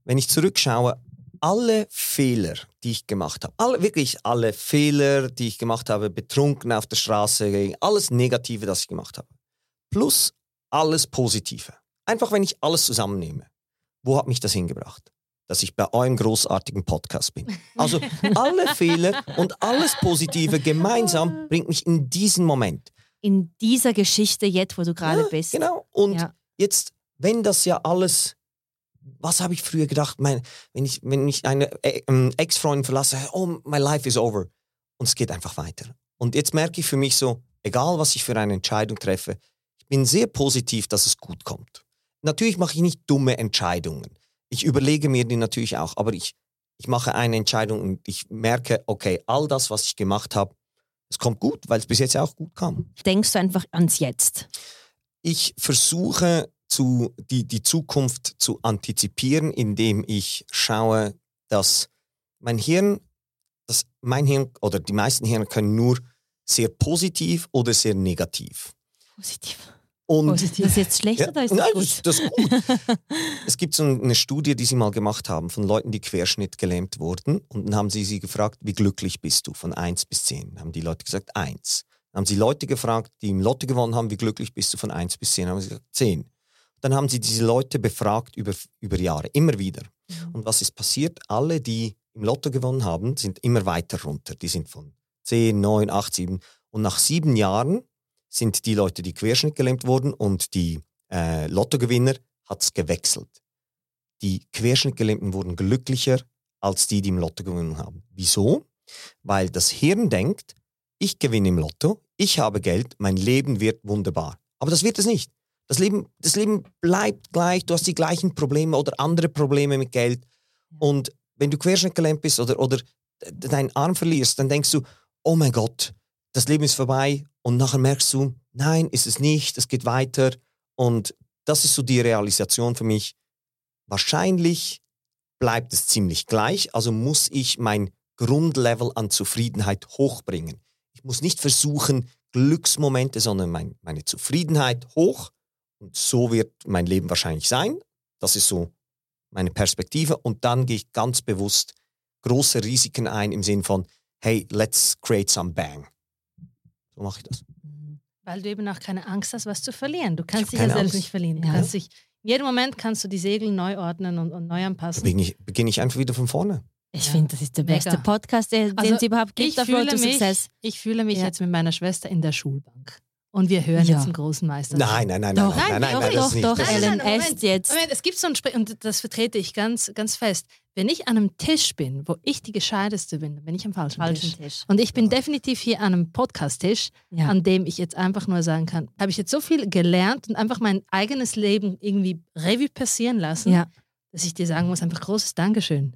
Wenn ich zurückschaue, alle Fehler, die ich gemacht habe, alle, wirklich alle Fehler, die ich gemacht habe, betrunken auf der Straße, alles Negative, das ich gemacht habe, plus alles Positive. Einfach, wenn ich alles zusammennehme, wo hat mich das hingebracht? Dass ich bei eurem großartigen Podcast bin. Also alle Fehler und alles Positive gemeinsam bringt mich in diesen Moment. In dieser Geschichte jetzt, wo du gerade Ja, bist. Genau. Und Ja. jetzt, wenn das ja alles, was habe ich früher gedacht, mein, wenn ich, wenn ich eine äh, ähm, Ex-Freundin verlasse, oh, my life is over. Und es geht einfach weiter. Und jetzt merke ich für mich so, egal was ich für eine Entscheidung treffe, ich bin sehr positiv, dass es gut kommt. Natürlich mache ich nicht dumme Entscheidungen. Ich überlege mir die natürlich auch, aber ich, ich mache eine Entscheidung und ich merke, okay, all das, was ich gemacht habe, es kommt gut, weil es bis jetzt auch gut kam. Denkst du einfach ans Jetzt? Ich versuche zu, die, die Zukunft zu antizipieren, indem ich schaue, dass mein Hirn, dass mein Hirn oder die meisten Hirne können nur sehr positiv oder sehr negativ. Positiv. Und Positiv. Ist das jetzt schlecht Ja, oder ist das nein, gut? das, ist gut. es gibt so eine Studie, die sie mal gemacht haben von Leuten, die querschnittgelähmt wurden. Und dann haben sie sie gefragt, wie glücklich bist du? Von 1 bis 10. Haben die Leute gesagt, 1. Dann haben sie Leute gefragt, die im Lotto gewonnen haben, wie glücklich bist du? Von 1 bis 10. Haben sie gesagt, 10. Dann haben sie diese Leute befragt über, über Jahre, immer wieder. Mhm. Und was ist passiert? Alle, die im Lotto gewonnen haben, sind immer weiter runter. Die sind von 10, 9, 8, 7. Und nach sieben Jahren sind die Leute, die querschnittgelähmt wurden und die äh, Lottogewinner, hat es gewechselt. Die Querschnittgelähmten wurden glücklicher als die, die im Lotto gewonnen haben. Wieso? Weil das Hirn denkt, ich gewinne im Lotto, ich habe Geld, mein Leben wird wunderbar. Aber das wird es nicht. Das Leben, das Leben bleibt gleich, du hast die gleichen Probleme oder andere Probleme mit Geld. Und wenn du querschnittgelähmt bist oder, oder deinen Arm verlierst, dann denkst du, oh mein Gott, das Leben ist vorbei. Und nachher merkst du, nein, ist es nicht, es geht weiter. Und das ist so die Realisation für mich. Wahrscheinlich bleibt es ziemlich gleich, also muss ich mein Grundlevel an Zufriedenheit hochbringen. Ich muss nicht versuchen, Glücksmomente, sondern mein, meine Zufriedenheit hoch. Und so wird mein Leben wahrscheinlich sein. Das ist so meine Perspektive. Und dann gehe ich ganz bewusst große Risiken ein im Sinn von, hey, let's create some bang. So mache ich das. Weil du eben auch keine Angst hast, was zu verlieren. Du kannst dich ja selbst Angst. nicht verlieren. Du Ja. kannst dich, in jedem Moment kannst du die Segel neu ordnen und, und neu anpassen. beginne ich, beginne ich einfach wieder von vorne. Ich Ja. finde, das ist der Mega. beste Podcast, den Also, es überhaupt gibt Ich auf fühle, mich, Success. ich fühle mich Ja. jetzt mit meiner Schwester in der Schulbank. Und wir hören Ja. jetzt einen großen Meister. Nein, nein, nein, Doch, nein, nein, nein, doch, nein, doch, doch, Ellen, esst jetzt. Moment, es gibt so ein Spre und das vertrete ich ganz, ganz fest. Wenn ich an einem Tisch bin, wo ich die Gescheiteste bin, dann bin ich am falschen, Tisch. Falschen Tisch. Und ich bin definitiv hier an einem Podcast-Tisch, Ja. an dem ich jetzt einfach nur sagen kann, habe ich jetzt so viel gelernt und einfach mein eigenes Leben irgendwie Revue passieren lassen, ja. dass ich dir sagen muss, einfach großes Dankeschön.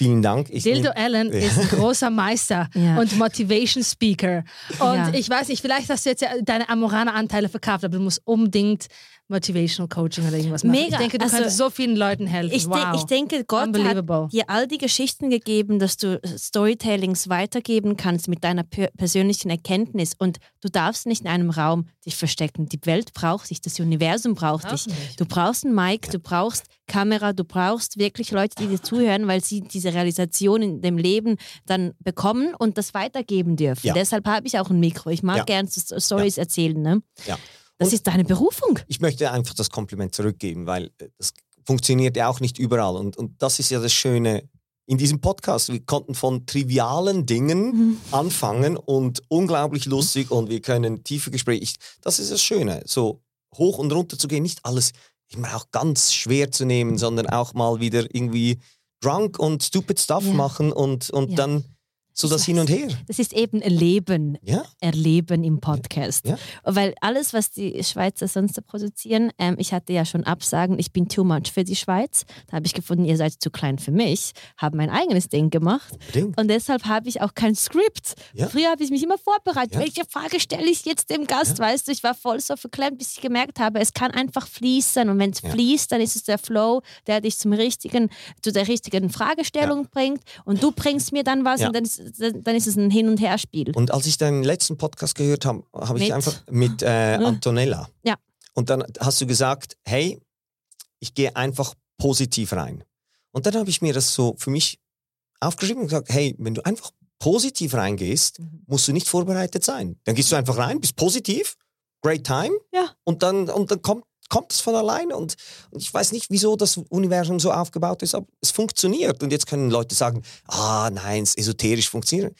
Vielen Dank. Ich Dildo nehm- Allen Ja. ist ein großer Meister Ja. und Motivation Speaker. Und Ja. ich weiß nicht, vielleicht hast du jetzt ja deine Amorana-Anteile verkauft, aber du musst unbedingt Motivational Coaching oder irgendwas machen. Mega. Ich denke, du Also, könntest so vielen Leuten helfen. Ich, de wow. ich denke, Gott hat Unbelievable. dir all die Geschichten gegeben, dass du Storytellings weitergeben kannst mit deiner per persönlichen Erkenntnis. Und du darfst nicht in einem Raum dich verstecken. Die Welt braucht dich, das Universum braucht dich. Brauchen dich. Du brauchst einen Mic, du brauchst Kamera, du brauchst wirklich Leute, die dir zuhören, weil sie diese Realisation in dem Leben dann bekommen und das weitergeben dürfen. Ja. Deshalb habe ich auch ein Mikro. Ich mag Ja. gern Stories erzählen. Ne? Ja. Das Und- ist deine Berufung. ich möchte einfach das Kompliment zurückgeben, weil äh, das funktioniert ja auch nicht überall. Und, und das ist ja das Schöne in diesem Podcast. Wir konnten von trivialen Dingen anfangen und unglaublich lustig und wir können tiefe Gespräche. Das ist das Schöne, so hoch und runter zu gehen, nicht alles immer auch ganz schwer zu nehmen, sondern auch mal wieder irgendwie drunk und stupid stuff Ja. machen und, und Ja. dann so das Hin und Her. Das ist eben Leben. Ja, erleben im Podcast. Ja. Weil alles, was die Schweizer sonst so produzieren, ähm, ich hatte ja schon Absagen, ich bin too much für die Schweiz. Da habe ich gefunden, ihr seid zu klein für mich, habe mein eigenes Ding gemacht unbedingt. und deshalb habe ich auch kein Skript. Ja. Früher habe ich mich immer vorbereitet. Welche Frage stelle ich jetzt dem Gast? Weißt du, ich war voll so verklemmt, bis ich gemerkt habe, es kann einfach fließen und wenn es fließt, dann ist es der Flow, der dich zum richtigen, zu der richtigen Fragestellung bringt und du bringst mir dann was und dann ist, dann ist es ein Hin- und Herspiel. Und als ich deinen letzten Podcast gehört habe, habe ich einfach mit äh, Antonella. Ja. Und dann hast du gesagt, hey, ich gehe einfach positiv rein. Und dann habe ich mir das so für mich aufgeschrieben und gesagt, hey, wenn du einfach positiv reingehst, Mhm. musst du nicht vorbereitet sein. Dann gehst du einfach rein, bist positiv, great time Ja. und dann, und dann kommt, kommt es von alleine. Und, und ich weiß nicht, wieso das Universum so aufgebaut ist, aber es funktioniert. Und jetzt können Leute sagen, ah nein, es ist esoterisch funktioniert.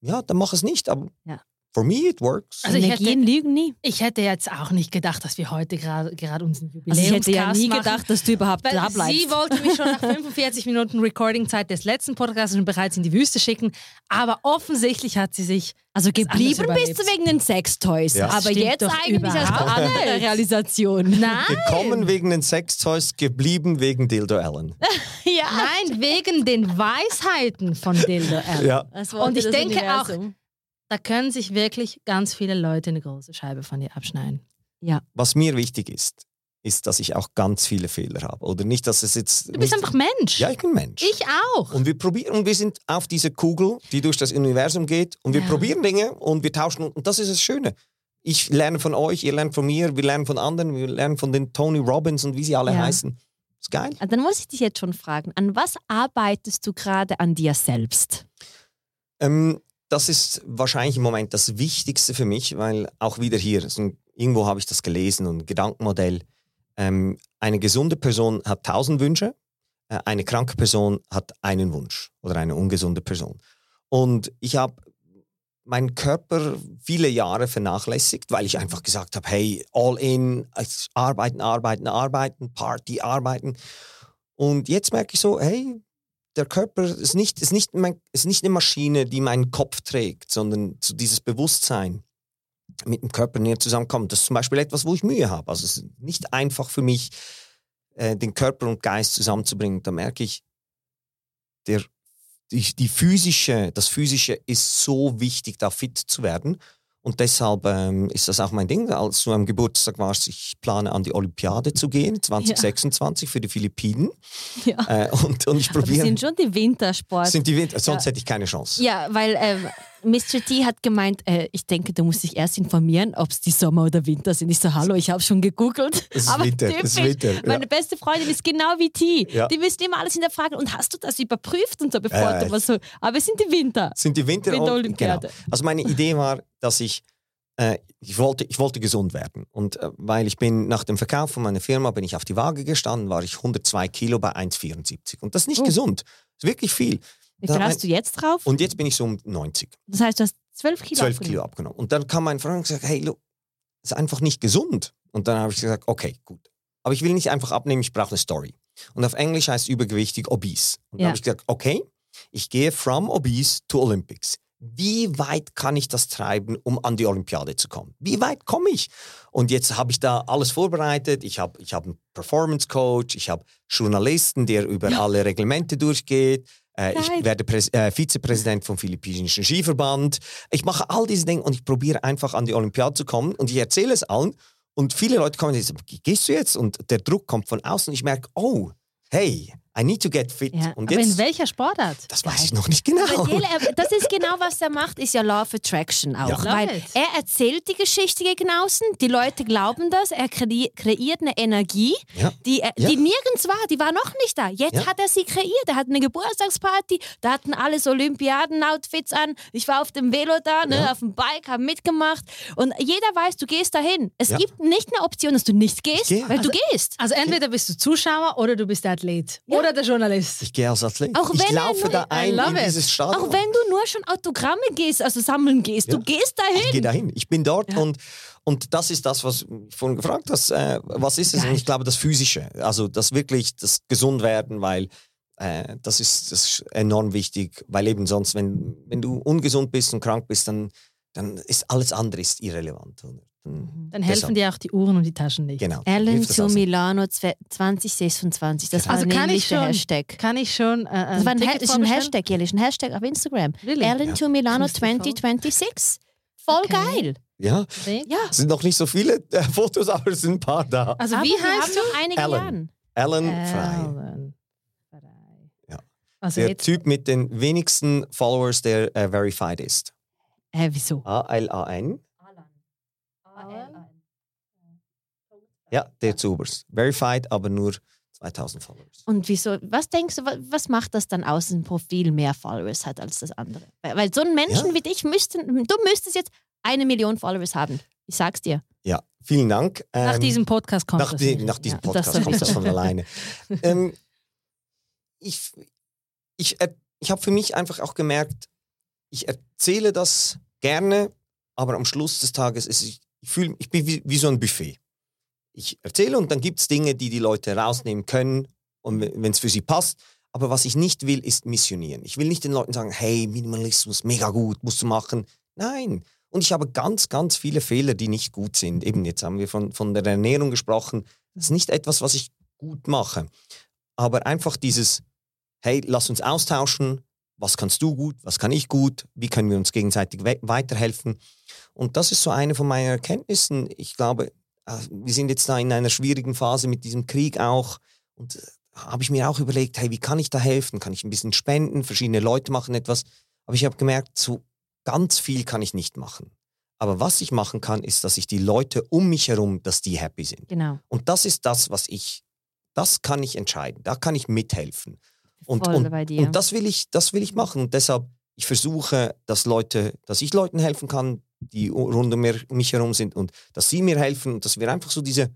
Ja, dann mach es nicht. Aber Ja. For me it works. Also ich Energien lügen nie. Ich hätte jetzt auch nicht gedacht, dass wir heute gerade gerade unseren Also Jubiläumscast ich hätte ja nie machen. gedacht, dass du überhaupt da sie bleibst. wollte mich schon nach 45 Minuten Recording-Zeit des letzten Podcasts schon bereits in die Wüste schicken, aber offensichtlich hat sie sich Also geblieben bist du wegen den Sextoys. Ja. Aber Stimmt jetzt eigentlich als andere. Realisation. Nein. Gekommen wegen den Sextoys, geblieben wegen Dildo Allen. ja. Nein, wegen den Weisheiten von Dildo Allen. Ja. Und ich denke Universum. Da können sich wirklich ganz viele Leute eine große Scheibe von dir abschneiden. Was mir wichtig ist, ist, dass ich auch ganz viele Fehler habe. Oder nicht, dass es jetzt. Du bist nicht, einfach Mensch. Ja, ich bin Mensch. Ich auch. Und wir probieren, und wir sind auf diese Kugel, die durch das Universum geht, und wir Ja. probieren Dinge und wir tauschen, und das ist das Schöne. Ich lerne von euch, ihr lernt von mir, wir lernen von anderen, wir lernen von den Tony Robbins und wie sie alle Ja. heißen. Ist geil. Ah, Dann muss ich dich jetzt schon fragen, an was arbeitest du gerade an dir selbst? Ähm, das ist wahrscheinlich im Moment das Wichtigste für mich, weil auch wieder hier, so irgendwo habe ich das gelesen und Gedankenmodell. Ähm, eine gesunde Person hat tausend Wünsche, äh, eine kranke Person hat einen Wunsch oder eine ungesunde Person. Und ich habe meinen Körper viele Jahre vernachlässigt, weil ich einfach gesagt habe, hey, all in, arbeiten, arbeiten, arbeiten, Party, arbeiten. Und jetzt merke ich so, hey, der Körper ist nicht, ist, nicht mein, ist nicht eine Maschine, die meinen Kopf trägt, sondern so dieses Bewusstsein mit dem Körper näher zusammenkommt. Das ist zum Beispiel etwas, wo ich Mühe habe. Also es ist nicht einfach für mich, äh, den Körper und Geist zusammenzubringen. Da merke ich, der, die, die physische, das Physische ist so wichtig, da fit zu werden. Und deshalb ähm, ist das auch mein Ding. Als zu meinem Geburtstag war es, ich plane an die Olympiade zu gehen, 2026 für die Philippinen. Ja. Äh, und, und ich probiere. sind schon die Wintersport. Sind die Winter, sonst Ja. hätte ich keine Chance. ja, weil ähm, Mr. T hat gemeint, äh, ich denke, du musst dich erst informieren, ob es die Sommer oder Winter sind. Ich so, hallo, ich habe schon gegoogelt. Es ist Aber Winter, es ist typisch, Winter, ja. Meine beste Freundin ist genau wie T. Ja. Die müssen immer alles hinterfragen. Und hast du das überprüft und so, bevor Ja, du was so. Aber es sind die Winter. sind die Winter Winterolympiade. Genau. Also meine Idee war, dass ich äh, ich wollte ich wollte gesund werden und äh, weil ich bin nach dem Verkauf von meiner Firma bin ich auf die Waage gestanden, war ich 102 Kilo bei 1,74 und das ist nicht Oh. gesund, das ist wirklich viel. Wie viel hast du jetzt drauf? Und jetzt bin ich so um 90, das heißt, du hast 12 Kilo 12 abgenommen. Kilo abgenommen. Und dann kam mein Freund und gesagt, hey, look, das ist einfach nicht gesund. Und dann habe ich gesagt, okay, gut. Aber ich will nicht einfach abnehmen, ich brauche eine Story. Und auf Englisch heißt übergewichtig obese. Und dann Ja. habe ich gesagt, okay, ich gehe from obese to Olympics. Wie weit kann ich das treiben, um an die Olympiade zu kommen? Wie weit komme ich? Und jetzt habe ich da alles vorbereitet. Ich habe ich hab einen Performance Coach, ich habe Journalisten, der über alle Reglemente durchgeht. Äh, ich werde Präs äh, Vizepräsident vom Philippinischen Skiverband. Ich mache all diese Dinge und ich probiere einfach an die Olympiade zu kommen und ich erzähle es allen. Und viele Leute kommen und sagen, gehst du jetzt? Und der Druck kommt von außen und ich merke, oh, hey, I need to get fit. Ja, und Aber in jetzt, welcher Sportart? das weiß ich noch nicht genau. Er- das ist genau, was er macht, ist ja Law of Attraction auch. Ja. Weil er erzählt die Geschichte gegen außen, die Leute glauben das, er kre kreiert eine Energie, Ja. die, Ja. die nirgends war, die war noch nicht da. Jetzt Ja. hat er sie kreiert. Er hat eine Geburtstagsparty, da hatten alles Olympiaden-Outfits an. Ich war auf dem Velo da, ne, Ja. auf dem Bike, habe mitgemacht. Und jeder weiß, du gehst dahin. Es Ja. gibt nicht eine Option, dass du nicht gehst, weil du gehst. Also entweder bist du Zuschauer oder du bist der Athlet. Oder der Journalist. Ich gehe als Athlet. Auch ich wenn laufe da I ein love in it. dieses Stadion. Auch wenn du nur schon Autogramme gehst, also sammeln gehst, Ja. du gehst ich dahin. gehe dahin. Ich bin dort und, und das ist das, was du vorhin gefragt hast. Äh, was ist es? Und ich glaube, das Physische. Also das wirklich, das Gesundwerden, weil äh, das, ist, das ist enorm wichtig. Weil eben sonst, wenn, wenn du ungesund bist und krank bist, dann, dann ist alles andere ist irrelevant. Dann, Dann helfen dir auch die Uhren und die Taschen nicht. Genau. Ellen zu also. Milano zwe- 2026. Das war Also kann nämlich ich der schon, Hashtag. Kann ich schon. Äh, Das war ein, Ticket ist ein? Hashtag, jährlich, ein Hashtag auf Instagram. Really? Ellen Ja. to Milano Fünfzig Follower. 2026. Voll Okay. geil. Ja? Ja. es sind noch nicht so viele äh, Fotos, aber es sind ein paar da. Also Aber wie wir heißt haben noch einige Ellen. Alan Frey. Ja. Also Der. Typ mit den wenigsten Followers, der äh, verified ist. Hä, wieso? A-L-A-N. Ja, der zu oberst. Verified, aber nur 2000 Followers. Und wieso? Was denkst du, wa- was macht das dann aus, ein Profil mehr Followers hat als das andere? Weil, weil so ein Menschen Ja. wie dich müssten, du müsstest jetzt eine Million Followers haben. Ich sag's dir. Ja, vielen Dank. Nach Ähm, diesem Podcast kommt nach, das. die, nicht. nach diesem Ja, das Podcast kommt das von alleine. ähm, ich ich, ich habe für mich einfach auch gemerkt, ich erzähle das gerne, aber am Schluss des Tages ist ich, ich fühle, ich bin wie, wie so ein Buffet. Ich erzähle und dann gibt es Dinge, die die Leute rausnehmen können und wenn es für sie passt. Aber was ich nicht will, ist missionieren. Ich will nicht den Leuten sagen, hey, Minimalismus, mega gut, musst du machen. Nein. Und ich habe ganz, ganz viele Fehler, die nicht gut sind. Eben jetzt haben wir von, von der Ernährung gesprochen. Das ist nicht etwas, was ich gut mache. Aber einfach dieses, hey, lass uns austauschen. Was kannst du gut? Was kann ich gut? Wie können wir uns gegenseitig we weiterhelfen? Und das ist so eine von meinen Erkenntnissen. Ich glaube, wir sind jetzt da in einer schwierigen Phase mit diesem Krieg auch. Und äh, habe ich mir auch überlegt, hey, wie kann ich da helfen? Kann ich ein bisschen spenden? Verschiedene Leute machen etwas. Aber ich habe gemerkt, so ganz viel kann ich nicht machen. Aber was ich machen kann, ist, dass ich die Leute um mich herum, dass die happy sind. Genau. Und das ist das, was ich, das kann ich entscheiden. Da kann ich mithelfen. Und, Voll und, bei dir. und das will ich, das will ich machen. Und deshalb, ich versuche, dass Leute, dass ich Leuten helfen kann, die rund um mir- mich herum sind und dass sie mir helfen und dass wir einfach so diese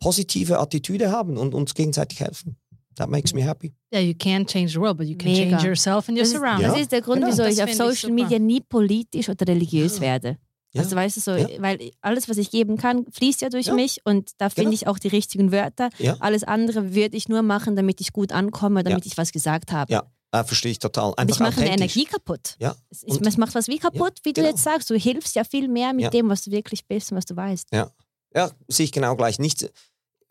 positive Attitüde haben und uns gegenseitig helfen. That makes me happy. Yeah, you can't change the world, but you can Mega. change yourself and your Das ist, surroundings. das Ja. ist der Grund, Genau. wieso Das ich auf ich Social super. Media nie politisch oder religiös Ja. werde. Ja. Also weißt du so, Ja. weil alles, was ich geben kann, fließt ja durch Ja. mich und da finde Genau. ich auch die richtigen Wörter. Ja. Alles andere würde ich nur machen, damit ich gut ankomme, damit ich was gesagt habe. Ja, äh, verstehe ich total. Einfach ich mache. Energie kaputt. Ja. Es, ist, es macht was wie kaputt, wie du genau. jetzt sagst. Du hilfst ja viel mehr mit Ja. dem, was du wirklich bist und was du weißt. Ja, sehe ich genau gleich. Nicht,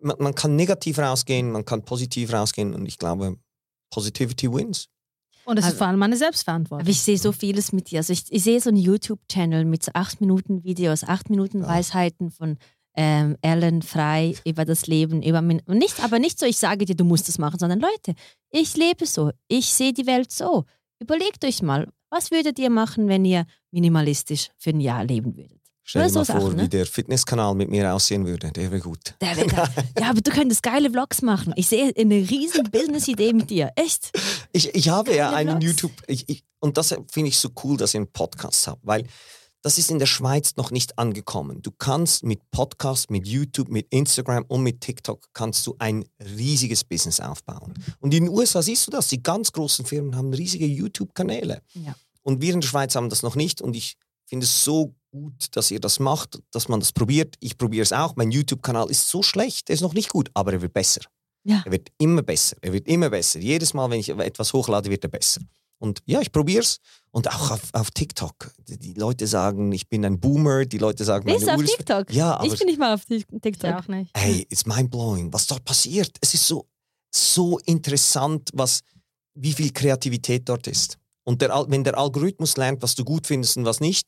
man, man kann negativ rausgehen, man kann positiv rausgehen und ich glaube, Positivity wins. Und es ist Also- vor allem eine Selbstverantwortung. Aber ich sehe so vieles mit dir. Also ich, ich sehe so einen YouTube-Channel mit so acht Minuten Videos, acht Minuten Ja. Weisheiten von ähm, Ellen Frei über das Leben, über mein, nicht, aber nicht so, ich sage dir, du musst das machen, sondern Leute, ich lebe so, ich sehe die Welt so. Überlegt euch mal, was würdet ihr machen, wenn ihr minimalistisch für ein Jahr leben würdet? Stell dir so mal vor, Sachen, ne? wie der Fitnesskanal mit mir aussehen würde. Der wäre gut. Der da, ja, aber du könntest geile Vlogs machen. Ich sehe eine riesen Business-Idee mit dir. Echt? Ich, ich habe ja Geile einen Vlogs. YouTube, ich, ich, und das finde ich so cool, dass ihr einen Podcast habt, weil das ist in der Schweiz noch nicht angekommen. Du kannst mit Podcast, mit YouTube, mit Instagram und mit TikTok kannst du ein riesiges Business aufbauen. Und in den USA siehst du das, die ganz großen Firmen haben riesige YouTube-Kanäle. Ja. Und wir in der Schweiz haben das noch nicht und ich finde es so gut, dass ihr das macht, dass man das probiert. Ich probiere es auch. Mein YouTube-Kanal ist so schlecht, er ist noch nicht gut, aber er wird besser. Ja. Er wird immer besser. Er wird immer besser. Jedes Mal, wenn ich etwas hochlade, wird er besser. Und ja, ich probiere es. Und auch auf, auf TikTok. Die, die Leute sagen, ich bin ein Boomer. Die Leute sagen, Bist du meine auf Uhr ist... TikTok? Ja, aber ich bin nicht mal auf Tik- TikTok. ja auch nicht. hey, it's mind-blowing, was dort passiert. Es ist so, so interessant, was, wie viel Kreativität dort ist. Und der, wenn der Algorithmus lernt, was du gut findest und was nicht,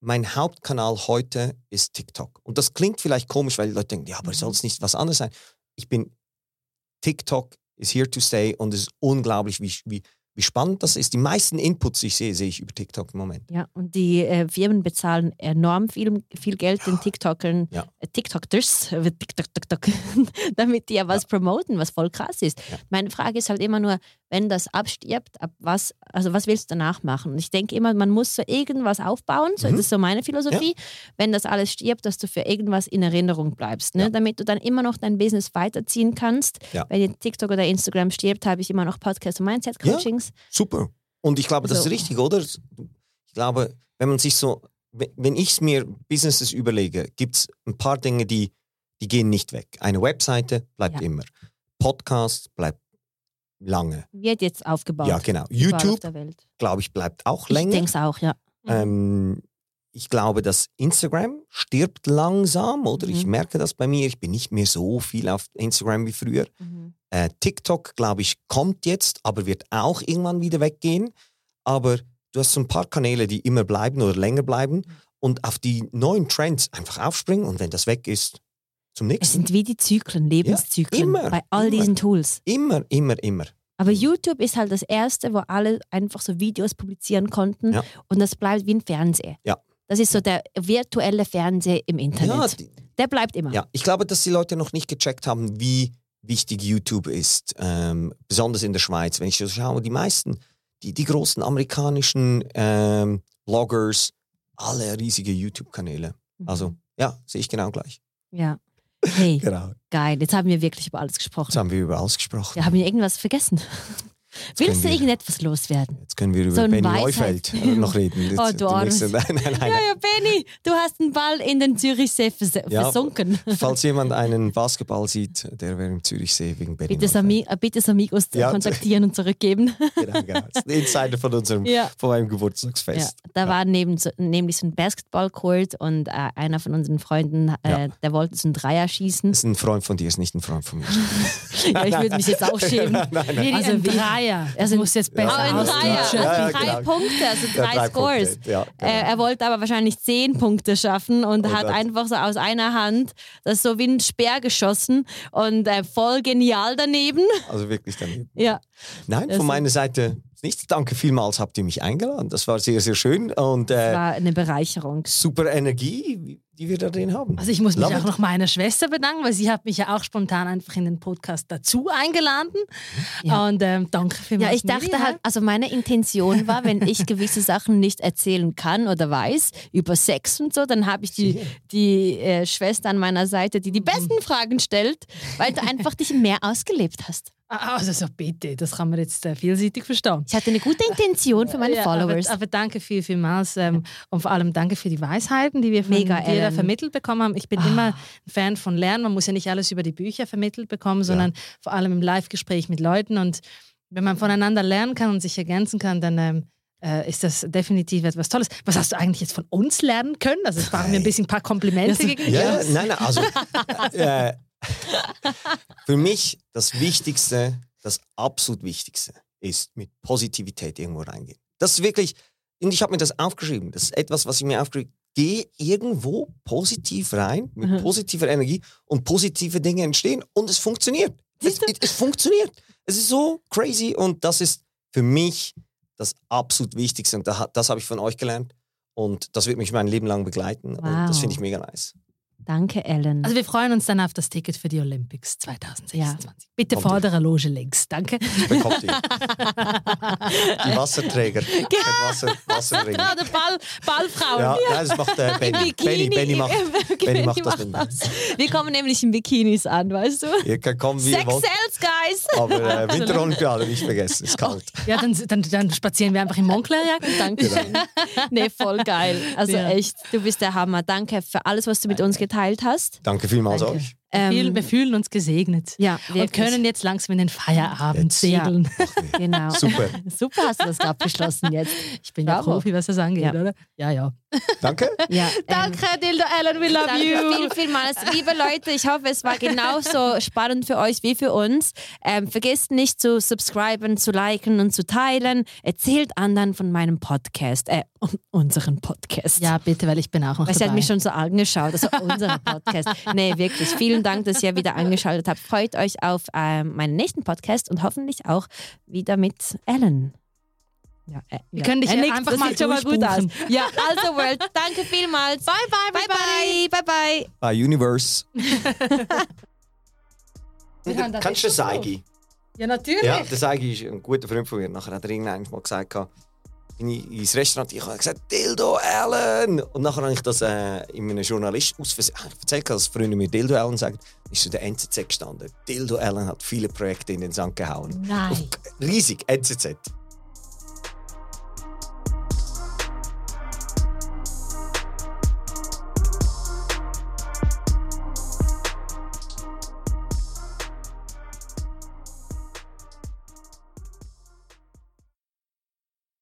mein Hauptkanal heute ist TikTok. Und das klingt vielleicht komisch, weil die Leute denken, ja, aber soll es nicht was anderes sein? Ich bin, TikTok is here to stay und es ist unglaublich, wie, wie, wie spannend das ist. Die meisten Inputs, die ich sehe, sehe ich über TikTok im Moment. Ja, und die äh, Firmen bezahlen enorm viel, viel Geld den TikTokern, Ja. äh, TikTokers, äh, TikTok, TikTok, damit die ja was promoten, was voll krass ist. Meine Frage ist halt immer nur, wenn das abstirbt, ab was, also was willst du danach machen? Und ich denke immer, man muss so irgendwas aufbauen, so, Mhm. das ist so meine Philosophie, wenn das alles stirbt, dass du für irgendwas in Erinnerung bleibst, ne? Ja. damit du dann immer noch dein Business weiterziehen kannst. Ja. Wenn TikTok oder Instagram stirbt, habe ich immer noch Podcast und Mindset-Coachings. Super. Und ich glaube, das Also- ist richtig, oder? Ich glaube, wenn man sich so, wenn- ich mir Businesses überlege, gibt es ein paar Dinge, die, die gehen nicht weg. Eine Webseite bleibt Ja. immer. Podcast bleibt lange. Wird jetzt aufgebaut. Ja, genau. YouTube, glaube ich, bleibt auch Ich länger. denke es auch, ja. Ähm, ich glaube, dass Instagram stirbt langsam, oder? Ich Mhm. merke das bei mir. Ich bin nicht mehr so viel auf Instagram wie früher. Mhm. Äh, TikTok, glaube ich, kommt jetzt, aber wird auch irgendwann wieder weggehen. Aber du hast so ein paar Kanäle, die immer bleiben oder länger bleiben und auf die neuen Trends einfach aufspringen und wenn das weg ist, zum Es nächsten. sind wie die Zyklen, Lebenszyklen immer, bei all immer. diesen Tools. Immer, immer, immer. Aber YouTube ist halt das erste, wo alle einfach so Videos publizieren konnten Ja. und das bleibt wie ein Fernseher. Ja. Das ist so der virtuelle Fernseher im Ja, Internet. die, der bleibt immer. ja, ich glaube, dass die Leute noch nicht gecheckt haben, wie wichtig YouTube ist, ähm, besonders in der Schweiz. Wenn ich so schaue, die meisten, die, die großen amerikanischen ähm, Bloggers, alle riesige YouTube-Kanäle. Mhm. Also, ja, sehe ich genau gleich. Ja. Hey, Genau. geil. Jetzt haben wir wirklich über alles gesprochen. Jetzt haben wir über alles gesprochen. Wir haben wir irgendwas vergessen. Willst du wir- irgendetwas loswerden? Jetzt können wir über So Benny Neufeld äh, noch reden. Oh, Jetzt- du Armes. nächste- Nein, nein, nein. Ja, ja, Benny, du hast einen Ball in den Zürichsee vers Ja. versunken. Falls jemand einen Basketball sieht, der wäre im Zürichsee wegen Benny Bitte. Sami, äh, bitte Amigos Ja. kontaktieren und zurückgeben. Genau, genau. Das ist ein Insider von unserem Ja. von meinem Ja, Geburtstagsfest. da war neben so, nämlich so ein Basketballcourt und äh, einer von unseren Freunden, äh, Ja. der wollte so einen Dreier schießen. Das ist ein Freund von dir, ist nicht ein Freund von mir. Ja, ich würde mich jetzt auch schämen. Nee, Also ein wie- Dreier. Also- muss jetzt besser ein ausdrücken. Dreier. Ja, ja, drei genau. Punkte, also Ja, drei, drei Scores. Ja, genau. er wollte aber wahrscheinlich zehn Punkte schaffen und Und hat das- einfach so aus einer Hand das so wie ein Speer geschossen und äh, voll genial daneben. Also wirklich daneben. Ja, Nein, von meiner Seite nichts. Danke vielmals, habt ihr mich eingeladen. Das war sehr, sehr schön und äh, war eine Bereicherung. super Energie, die wir da drin haben. Also ich muss mich Love auch it. noch meiner Schwester bedanken, weil sie hat mich ja auch spontan einfach in den Podcast dazu eingeladen. Ja. Und ähm, danke vielmals. Ja, ich dachte halt, also meine Intention war, wenn ich gewisse Sachen nicht erzählen kann oder weiß über Sex und so, dann habe ich die, die äh, Schwester an meiner Seite, die die besten Fragen stellt, weil du einfach dich mehr ausgelebt hast. Ah, Also so bitte, das kann man jetzt äh, vielseitig verstehen. Ich hatte eine gute Intention für meine Ja, Followers. Aber, aber danke viel, vielmals ähm, und vor allem danke für die Weisheiten, die wir von Mega, dir Ellen. Ah. vermittelt bekommen haben. Ich bin immer ein Fan von Lernen. Man muss ja nicht alles über die Bücher vermittelt bekommen, sondern vor allem im Live-Gespräch mit Leuten. Und wenn man voneinander lernen kann und sich ergänzen kann, dann ähm, äh, ist das definitiv etwas Tolles. Was hast du eigentlich jetzt von uns lernen können? Also es waren mir ein bisschen ein paar Komplimente gegeben. Ja, nein, nein, also äh, für mich das Wichtigste, das absolut Wichtigste ist mit Positivität irgendwo reingehen. Das ist wirklich, und ich habe mir das aufgeschrieben, das ist etwas, was ich mir aufgeschrieben habe. Geh irgendwo positiv rein, mit Mhm. positiver Energie und positive Dinge entstehen und es funktioniert. Es, es funktioniert. Es ist so crazy und das ist für mich das absolut Wichtigste und da- das habe ich von euch gelernt und das wird mich mein Leben lang begleiten und das Wow. finde ich mega nice. Danke, Ellen. Also wir freuen uns dann auf das Ticket für die Olympics 2026. Bitte Kommt vordere Loge links. Danke. bekommt ihr. Die Wasserträger. Mit Wasser, Wasserring. Ah, der Ball, Ballfrauen. Ja, nein, das macht äh, Benny. Benny, Benny macht, Benny macht das mir. Wir kommen nämlich in Bikinis an, weißt du? Ihr könnt kommen, wie Sex ihr wollt. sells, guys! Aber äh, Winterolympiade nicht vergessen, ist kalt. Ja, dann, dann, dann spazieren wir einfach in Montclair-Jacken. Dankeschön. Nee, voll geil. Also Ja. echt, du bist der Hammer. Danke für alles, was du mit uns geteilt hast. Danke vielmals Danke. euch. Wir, Ähm, fühlen, wir fühlen uns gesegnet. Ja, Und können jetzt langsam in den Feierabend Jetzt. segeln. Genau. Super. Super hast du das gerade beschlossen jetzt. Ich bin ja Bravo. Profi, was das angeht, Ja. oder? Ja, ja. Danke. Ja, ähm, Danke, Dildo Ellen, we love Danke you. viel, vielmals. Liebe Leute, ich hoffe, es war genauso spannend für euch wie für uns. Ähm, vergesst nicht zu subscriben, zu liken und zu teilen. Erzählt anderen von meinem Podcast, äh, unseren Podcast. Ja, bitte, weil ich bin auch noch Weil sie dabei. hat mich schon so angeschaut, also unser Podcast. Nee, wirklich. Vielen Dank, dass ihr wieder angeschaltet habt. Freut euch auf ähm, meinen nächsten Podcast und hoffentlich auch wieder mit Ellen. Ja, äh, Wir ja. können dich Er ja einfach das mal schon mal gut aus. Ja, also World, danke vielmals. Bye, bye, Bye, bye, bye, bye. Bei Universe. Wir haben das Kennst du so. Seigi? Ja, natürlich. Ja, der Seigi ist ein guter Freund von mir. Nachher hat er irgendwann mal gesagt, bin ich ins Restaurant, ich habe gesagt, Dildo Allen. Und nachher habe ich das äh, in einem Journalist aus Versehen ich erzählt, dass Freunde mir Dildo Allen sagen, ist zu der NZZ gestanden. Dildo Allen hat viele Projekte in den Sand gehauen. Nein. Riesig, NZZ.